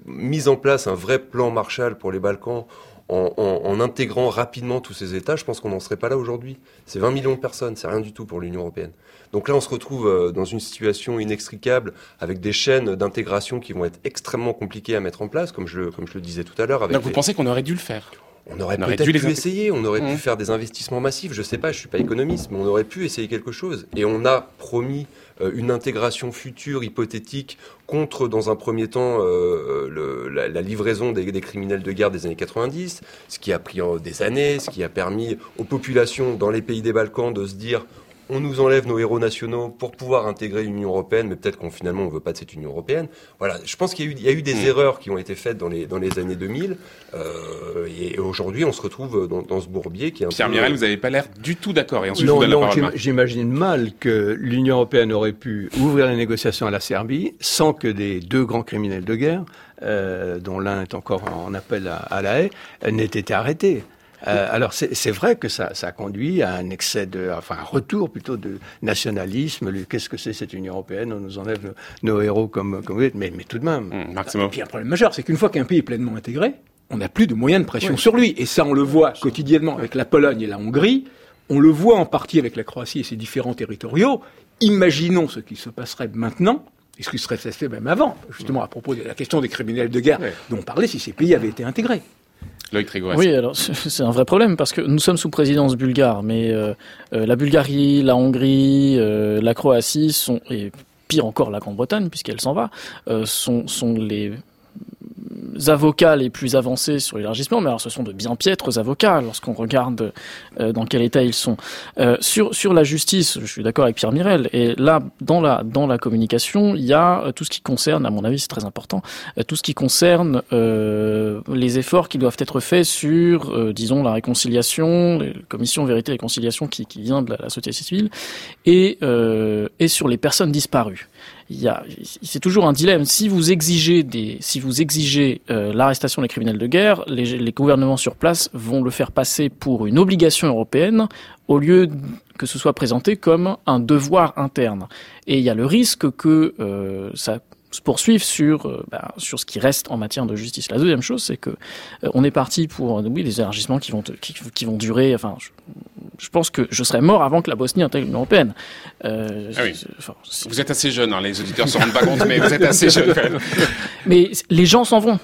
mis en place un vrai plan Marshall pour les Balkans, en, en, en, intégrant rapidement tous ces États, je pense qu'on n'en serait pas là aujourd'hui. C'est 20 millions de personnes, c'est rien du tout pour l'Union européenne. Donc là, on se retrouve euh, dans une situation inextricable avec des chaînes d'intégration qui vont être extrêmement compliquées à mettre en place, comme je, comme je le disais tout à l'heure. Donc vous les... pensez qu'on aurait dû le faire? On aurait, aurait peut-être pu les... essayer, on aurait mmh. pu faire des investissements massifs, je sais pas, je suis pas économiste, mais on aurait pu essayer quelque chose. Et on a promis euh, une intégration future hypothétique contre, dans un premier temps, euh, le, la, la, livraison des, des, criminels de guerre des années 90, ce qui a pris des années, ce qui a permis aux populations dans les pays des Balkans de se dire on nous enlève nos héros nationaux pour pouvoir intégrer l'Union européenne, mais peut-être qu'on finalement on veut pas de cette Union européenne. Voilà, je pense qu'il y, y, a eu des mmh. erreurs qui ont été faites dans les dans les années 2000, euh, et aujourd'hui on se retrouve dans, dans, ce bourbier qui est un Pierre peu... Mirel, vous n'avez pas l'air du tout d'accord. Et ensuite non, non, j'imagine mal que l'Union européenne aurait pu ouvrir les négociations à la Serbie sans que des deux grands criminels de guerre, euh, dont l'un est encore en appel à, à la haie, n'aient été arrêtés. Euh, alors c'est vrai que ça, ça conduit à un excès de, enfin un retour plutôt de nationalisme. Qu'est-ce que c'est cette Union européenne? On nous enlève nos, nos héros comme comme mais, mais tout de même. Mmh, maximum. Et puis un problème majeur, c'est qu'une fois qu'un pays est pleinement intégré, on n'a plus de moyens de pression oui. sur lui. Et ça, on le voit quotidiennement avec la Pologne et la Hongrie. On le voit en partie avec la Croatie et ses différents territoriaux. Imaginons ce qui se passerait maintenant et ce qui serait fait même avant, justement à propos de la question des criminels de guerre oui. dont on parlait si ces pays avaient été intégrés. Oui, alors c'est un vrai problème parce que nous sommes sous présidence bulgare, mais euh, euh, la Bulgarie, la Hongrie, euh, la Croatie sont et pire encore la Grande-Bretagne puisqu'elle s'en va, euh, sont, sont les avocats les plus avancés sur l'élargissement, mais alors ce sont de bien piètres avocats lorsqu'on regarde euh, dans quel état ils sont. Euh, sur la justice, je suis d'accord avec Pierre Mirel. Et là, dans la communication, il y a euh, tout ce qui concerne, à mon avis, c'est très important, tout ce qui concerne les efforts qui doivent être faits sur, disons, la réconciliation, la commission vérité et réconciliation qui, vient de la, société civile, et et sur les personnes disparues c'est toujours un dilemme. Si vous exigez euh, l'arrestation des criminels de guerre, les, les, gouvernements sur place vont le faire passer pour une obligation européenne au lieu que ce soit présenté comme un devoir interne. Et il y a le risque que euh, ça se poursuivre sur euh, bah, sur ce qui reste en matière de justice. La deuxième chose, c'est que euh, on est parti pour oui des élargissements qui vont vont durer. Pense que je serais mort avant que la Bosnie intègre l'Union européenne. Euh, ah oui. enfin, vous êtes assez jeune, hein, les auditeurs se rendent pas compte, mais vous êtes assez (laughs) jeune. Quand même. Mais les gens s'en vont.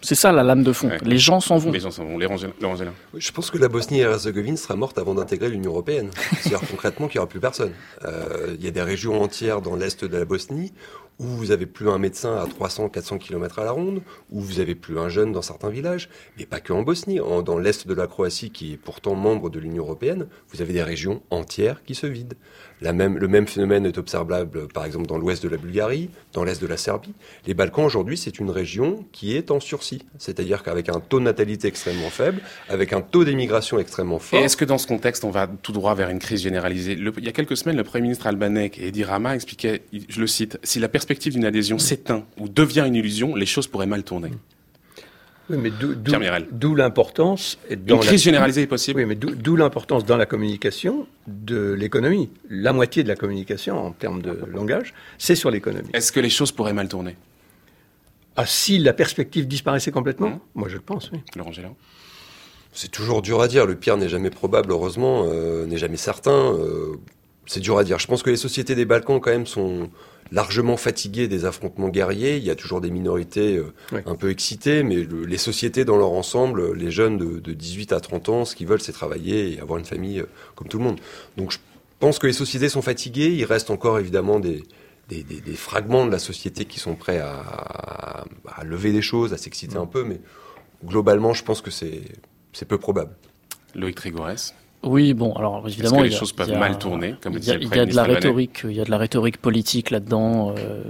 C'est ça la lame de fond. Les gens s'en vont. Les gens s'en vont. Les Je pense que la Bosnie et Herzégovine sera morte avant d'intégrer l'Union européenne. C'est-à-dire concrètement qu'il n'y aura plus personne. Il y a des régions entières dans l'est de la Bosnie où vous avez plus un médecin à 300, 400 km à la ronde, où vous avez plus un jeune dans certains villages, mais pas que en Bosnie. dans l'est de la Croatie, qui est pourtant membre de l'Union européenne, vous avez des régions entières qui se vident. Le même phénomène est observable, par exemple, dans l'ouest de la Bulgarie, dans l'est de la Serbie. Les Balkans, aujourd'hui, c'est une région qui est en sursis. C'est-à-dire qu'avec un taux de natalité extrêmement faible, avec un taux d'émigration extrêmement fort. Est-ce que dans ce contexte, on va tout droit vers une crise généralisée? Il y a quelques semaines, le Premier ministre albanais, Edi Rama, expliquait, je le cite, si la perspective d'une adhésion s'éteint ou devient une illusion, les choses pourraient mal tourner. Oui, mais d'où l'importance. Une crise généralisée est possible. Oui, mais d'où l'importance dans la communication de l'économie? La moitié de la communication en termes de langage, c'est sur l'économie. Est-ce que les choses pourraient mal tourner? Ah, si la perspective disparaissait complètement? Mmh. Moi, je le pense, oui. Laurent Gélin C'est toujours dur à dire. Le pire n'est jamais probable, heureusement, euh, n'est jamais certain. Euh, c'est dur à dire. Je pense que les sociétés des Balkans, quand même, sont largement fatiguées des affrontements guerriers. Il y a toujours des minorités euh, un peu excitées, mais les sociétés dans leur ensemble, les jeunes de, 18 à 30 ans, ce qu'ils veulent, c'est travailler et avoir une famille euh, comme tout le monde. Donc je pense que les sociétés sont fatiguées. Il reste encore évidemment des, des, fragments de la société qui sont prêts à, lever des choses, à s'exciter un peu, mais globalement, je pense que c'est peu probable. Loïc Trégorès oui, bon, alors évidemment, les choses peuvent mal tourner, comme il y a, il y a de la rhétorique, il y a de la rhétorique politique là-dedans. Euh,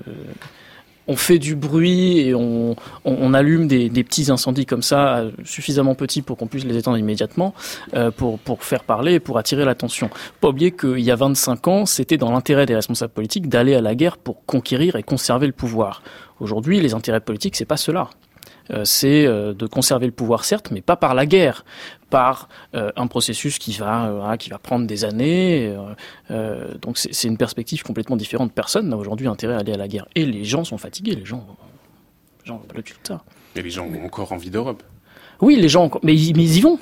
on fait du bruit et on, on, allume des, des, petits incendies comme ça, suffisamment petits pour qu'on puisse les éteindre immédiatement, euh, pour, pour faire parler et pour attirer l'attention. Pas oublier qu'il y a 25 ans, c'était dans l'intérêt des responsables politiques d'aller à la guerre pour conquérir et conserver le pouvoir. Aujourd'hui, les intérêts politiques, c'est pas cela. Euh, c'est euh, de conserver le pouvoir, certes, mais pas par la guerre, par euh, un processus qui va, qui va prendre des années. donc c'est une perspective complètement différente. Personne n'a aujourd'hui intérêt à aller à la guerre. Et les gens sont fatigués, les gens, les gens le résultat. Et les gens ont encore envie d'Europe. Oui, les gens, mais, mais ils y vont.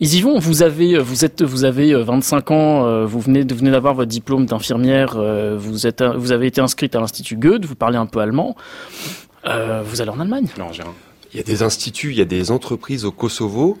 Ils y vont. Vous avez, vous êtes, vous avez 25 ans. Vous venez, de venez d'avoir votre diplôme d'infirmière. Vous êtes, vous avez été inscrite à l'institut Goethe. Vous parlez un peu allemand. Euh, vous allez en Allemagne? Non, j'ai il y a des instituts, il y a des entreprises au Kosovo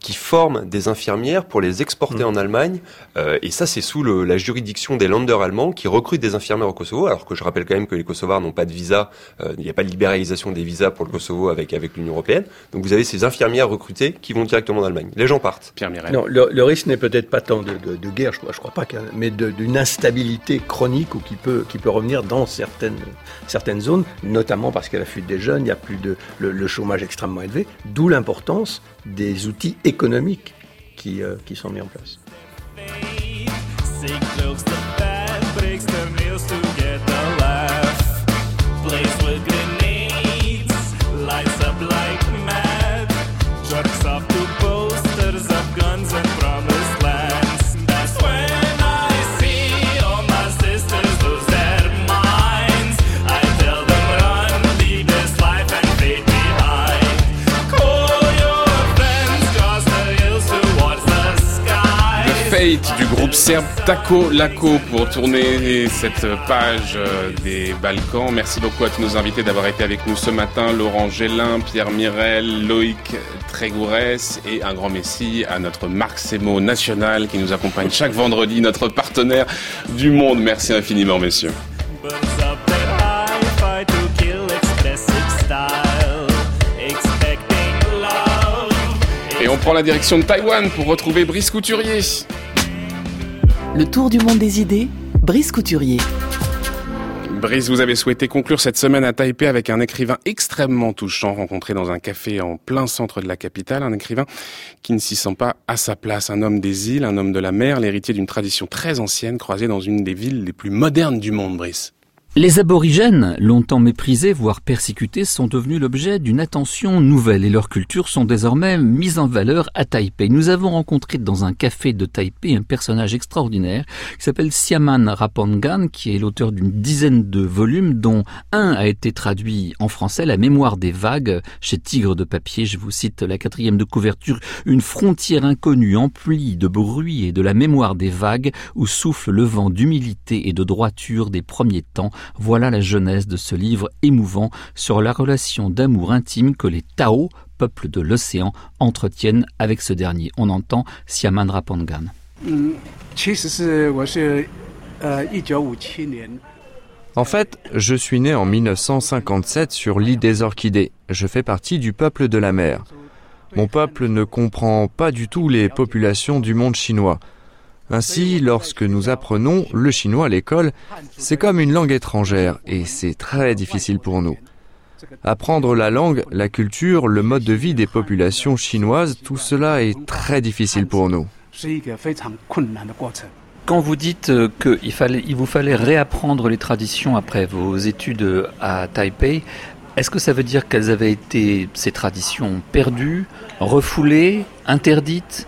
qui forment des infirmières pour les exporter mm. en Allemagne. Euh, et ça, c'est sous le, la juridiction des Länder allemands qui recrutent des infirmières au Kosovo. Alors que je rappelle quand même que les Kosovars n'ont pas de visa. Euh, il n'y a pas de libéralisation des visas pour le Kosovo avec, avec l'Union européenne. Donc vous avez ces infirmières recrutées qui vont directement en Allemagne. Les gens partent. Pierre Mirel. Non, le, risque n'est peut-être pas tant de, de, de, guerre, je crois, je crois pas, mais d'une instabilité chronique ou qui peut, qui peut revenir dans certaines, certaines zones, notamment parce qu'à la fuite des jeunes, il y a plus de le chômage extrêmement élevé, d'où l'importance des outils économiques qui, euh, qui sont mis en place. Du groupe serbe Taco Laco pour tourner cette page euh, des Balkans. Merci beaucoup à tous nos invités d'avoir été avec nous ce matin. Laurent Gélin, Pierre Mirel, Loïc Trégourès et un grand messie à notre Marc Semo national qui nous accompagne chaque vendredi, notre partenaire du monde. Merci infiniment, messieurs. Et on prend la direction de Taïwan pour retrouver Brice Couturier. Le tour du monde des idées, Brice Couturier. Brice, vous avez souhaité conclure cette semaine à Taipei avec un écrivain extrêmement touchant rencontré dans un café en plein centre de la capitale, un écrivain qui ne s'y sent pas à sa place, un homme des îles, un homme de la mer, l'héritier d'une tradition très ancienne croisée dans une des villes les plus modernes du monde, Brice. Les aborigènes, longtemps méprisés, voire persécutés, sont devenus l'objet d'une attention nouvelle et leurs cultures sont désormais mises en valeur à Taipei. Nous avons rencontré dans un café de Taipei un personnage extraordinaire qui s'appelle Siaman Rapongan, qui est l'auteur d'une dizaine de volumes, dont un a été traduit en français, La mémoire des vagues, chez Tigre de papier. Je vous cite la quatrième de couverture, une frontière inconnue emplie de bruit et de la mémoire des vagues où souffle le vent d'humilité et de droiture des premiers temps voilà la jeunesse de ce livre émouvant sur la relation d'amour intime que les Tao, peuples de l'océan, entretiennent avec ce dernier. On entend Siaman Rapongan. En fait, je suis né en 1957 sur l'île des Orchidées. Je fais partie du peuple de la mer. Mon peuple ne comprend pas du tout les populations du monde chinois. Ainsi, lorsque nous apprenons le chinois à l'école, c'est comme une langue étrangère et c'est très difficile pour nous. Apprendre la langue, la culture, le mode de vie des populations chinoises, tout cela est très difficile pour nous. Quand vous dites euh, qu'il vous fallait réapprendre les traditions après vos études à Taipei, est-ce que ça veut dire qu'elles avaient été, ces traditions, perdues, refoulées, interdites?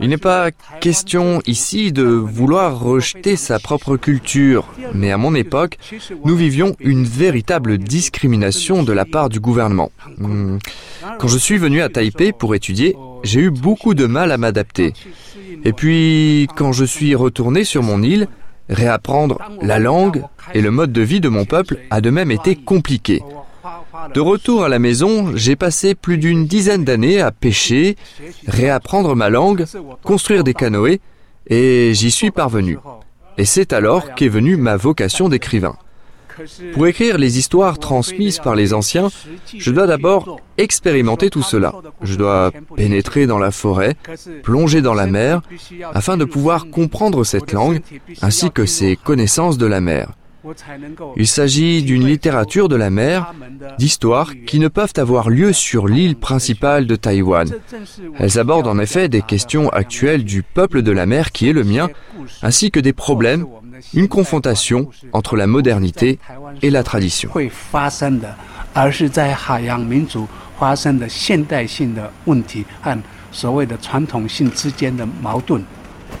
Il n'est pas question ici de vouloir rejeter sa propre culture, mais à mon époque, nous vivions une véritable discrimination de la part du gouvernement. Hmm. Quand je suis venu à Taipei pour étudier, j'ai eu beaucoup de mal à m'adapter. Et puis, quand je suis retourné sur mon île, réapprendre la langue et le mode de vie de mon peuple a de même été compliqué. De retour à la maison, j'ai passé plus d'une dizaine d'années à pêcher, réapprendre ma langue, construire des canoës, et j'y suis parvenu. Et c'est alors qu'est venue ma vocation d'écrivain. Pour écrire les histoires transmises par les anciens, je dois d'abord expérimenter tout cela. Je dois pénétrer dans la forêt, plonger dans la mer, afin de pouvoir comprendre cette langue ainsi que ses connaissances de la mer. Il s'agit d'une littérature de la mer, d'histoires qui ne peuvent avoir lieu sur l'île principale de Taïwan. Elles abordent en effet des questions actuelles du peuple de la mer qui est le mien, ainsi que des problèmes, une confrontation entre la modernité et la tradition.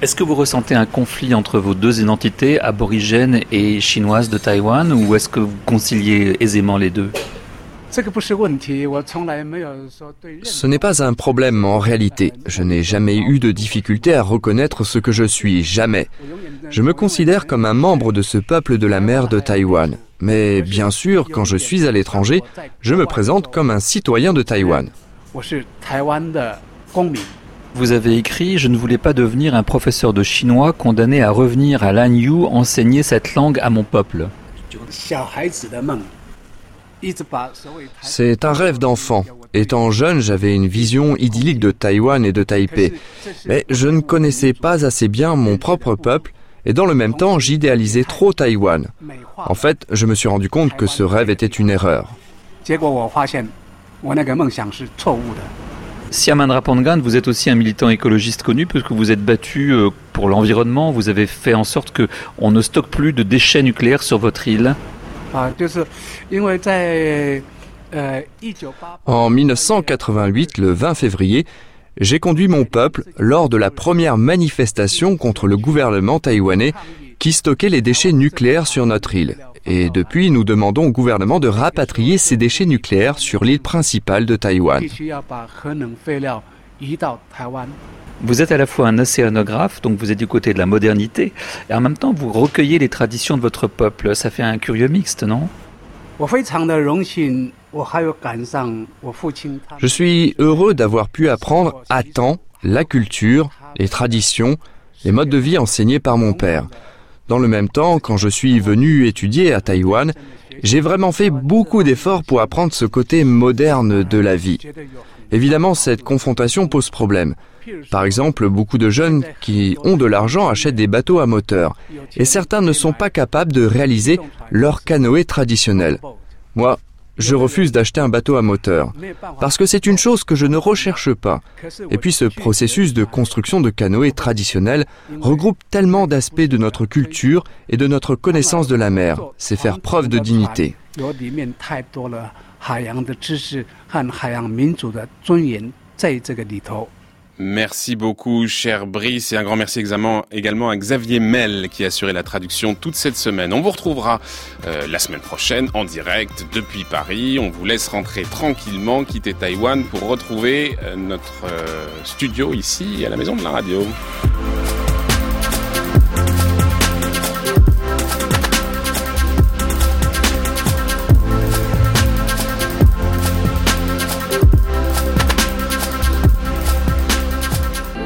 Est-ce que vous ressentez un conflit entre vos deux identités, aborigènes et chinoises de Taïwan, ou est-ce que vous conciliez aisément les deux? Ce n'est pas un problème en réalité. Je n'ai jamais eu de difficulté à reconnaître ce que je suis, jamais. Je me considère comme un membre de ce peuple de la mer de Taïwan. Mais bien sûr, quand je suis à l'étranger, je me présente comme un citoyen de Taïwan. Vous avez écrit Je ne voulais pas devenir un professeur de chinois condamné à revenir à Lanyu enseigner cette langue à mon peuple. C'est un rêve d'enfant. Étant jeune, j'avais une vision idyllique de Taïwan et de Taipei. Mais je ne connaissais pas assez bien mon propre peuple et dans le même temps, j'idéalisais trop Taïwan. En fait, je me suis rendu compte que ce rêve était une erreur. Siaman Rapangan, vous êtes aussi un militant écologiste connu puisque vous êtes battu euh, pour l'environnement. Vous avez fait en sorte que on ne stocke plus de déchets nucléaires sur votre île. En 1988, le 20 février, j'ai conduit mon peuple lors de la première manifestation contre le gouvernement taïwanais qui stockait les déchets nucléaires sur notre île. Et depuis, nous demandons au gouvernement de rapatrier ces déchets nucléaires sur l'île principale de Taïwan. Vous êtes à la fois un océanographe, donc vous êtes du côté de la modernité, et en même temps vous recueillez les traditions de votre peuple. Ça fait un curieux mixte, non? Je suis heureux d'avoir pu apprendre à temps la culture, les traditions, les modes de vie enseignés par mon père. Dans le même temps, quand je suis venu étudier à Taïwan, j'ai vraiment fait beaucoup d'efforts pour apprendre ce côté moderne de la vie. Évidemment, cette confrontation pose problème. Par exemple, beaucoup de jeunes qui ont de l'argent achètent des bateaux à moteur, et certains ne sont pas capables de réaliser leur canoë traditionnel. Moi, je refuse d'acheter un bateau à moteur, parce que c'est une chose que je ne recherche pas. Et puis ce processus de construction de canoës traditionnels regroupe tellement d'aspects de notre culture et de notre connaissance de la mer. C'est faire preuve de dignité. Merci beaucoup, cher Brice, et un grand merci également à Xavier Mel qui a assuré la traduction toute cette semaine. On vous retrouvera euh, la semaine prochaine en direct depuis Paris. On vous laisse rentrer tranquillement, quitter Taïwan pour retrouver euh, notre euh, studio ici à la Maison de la Radio.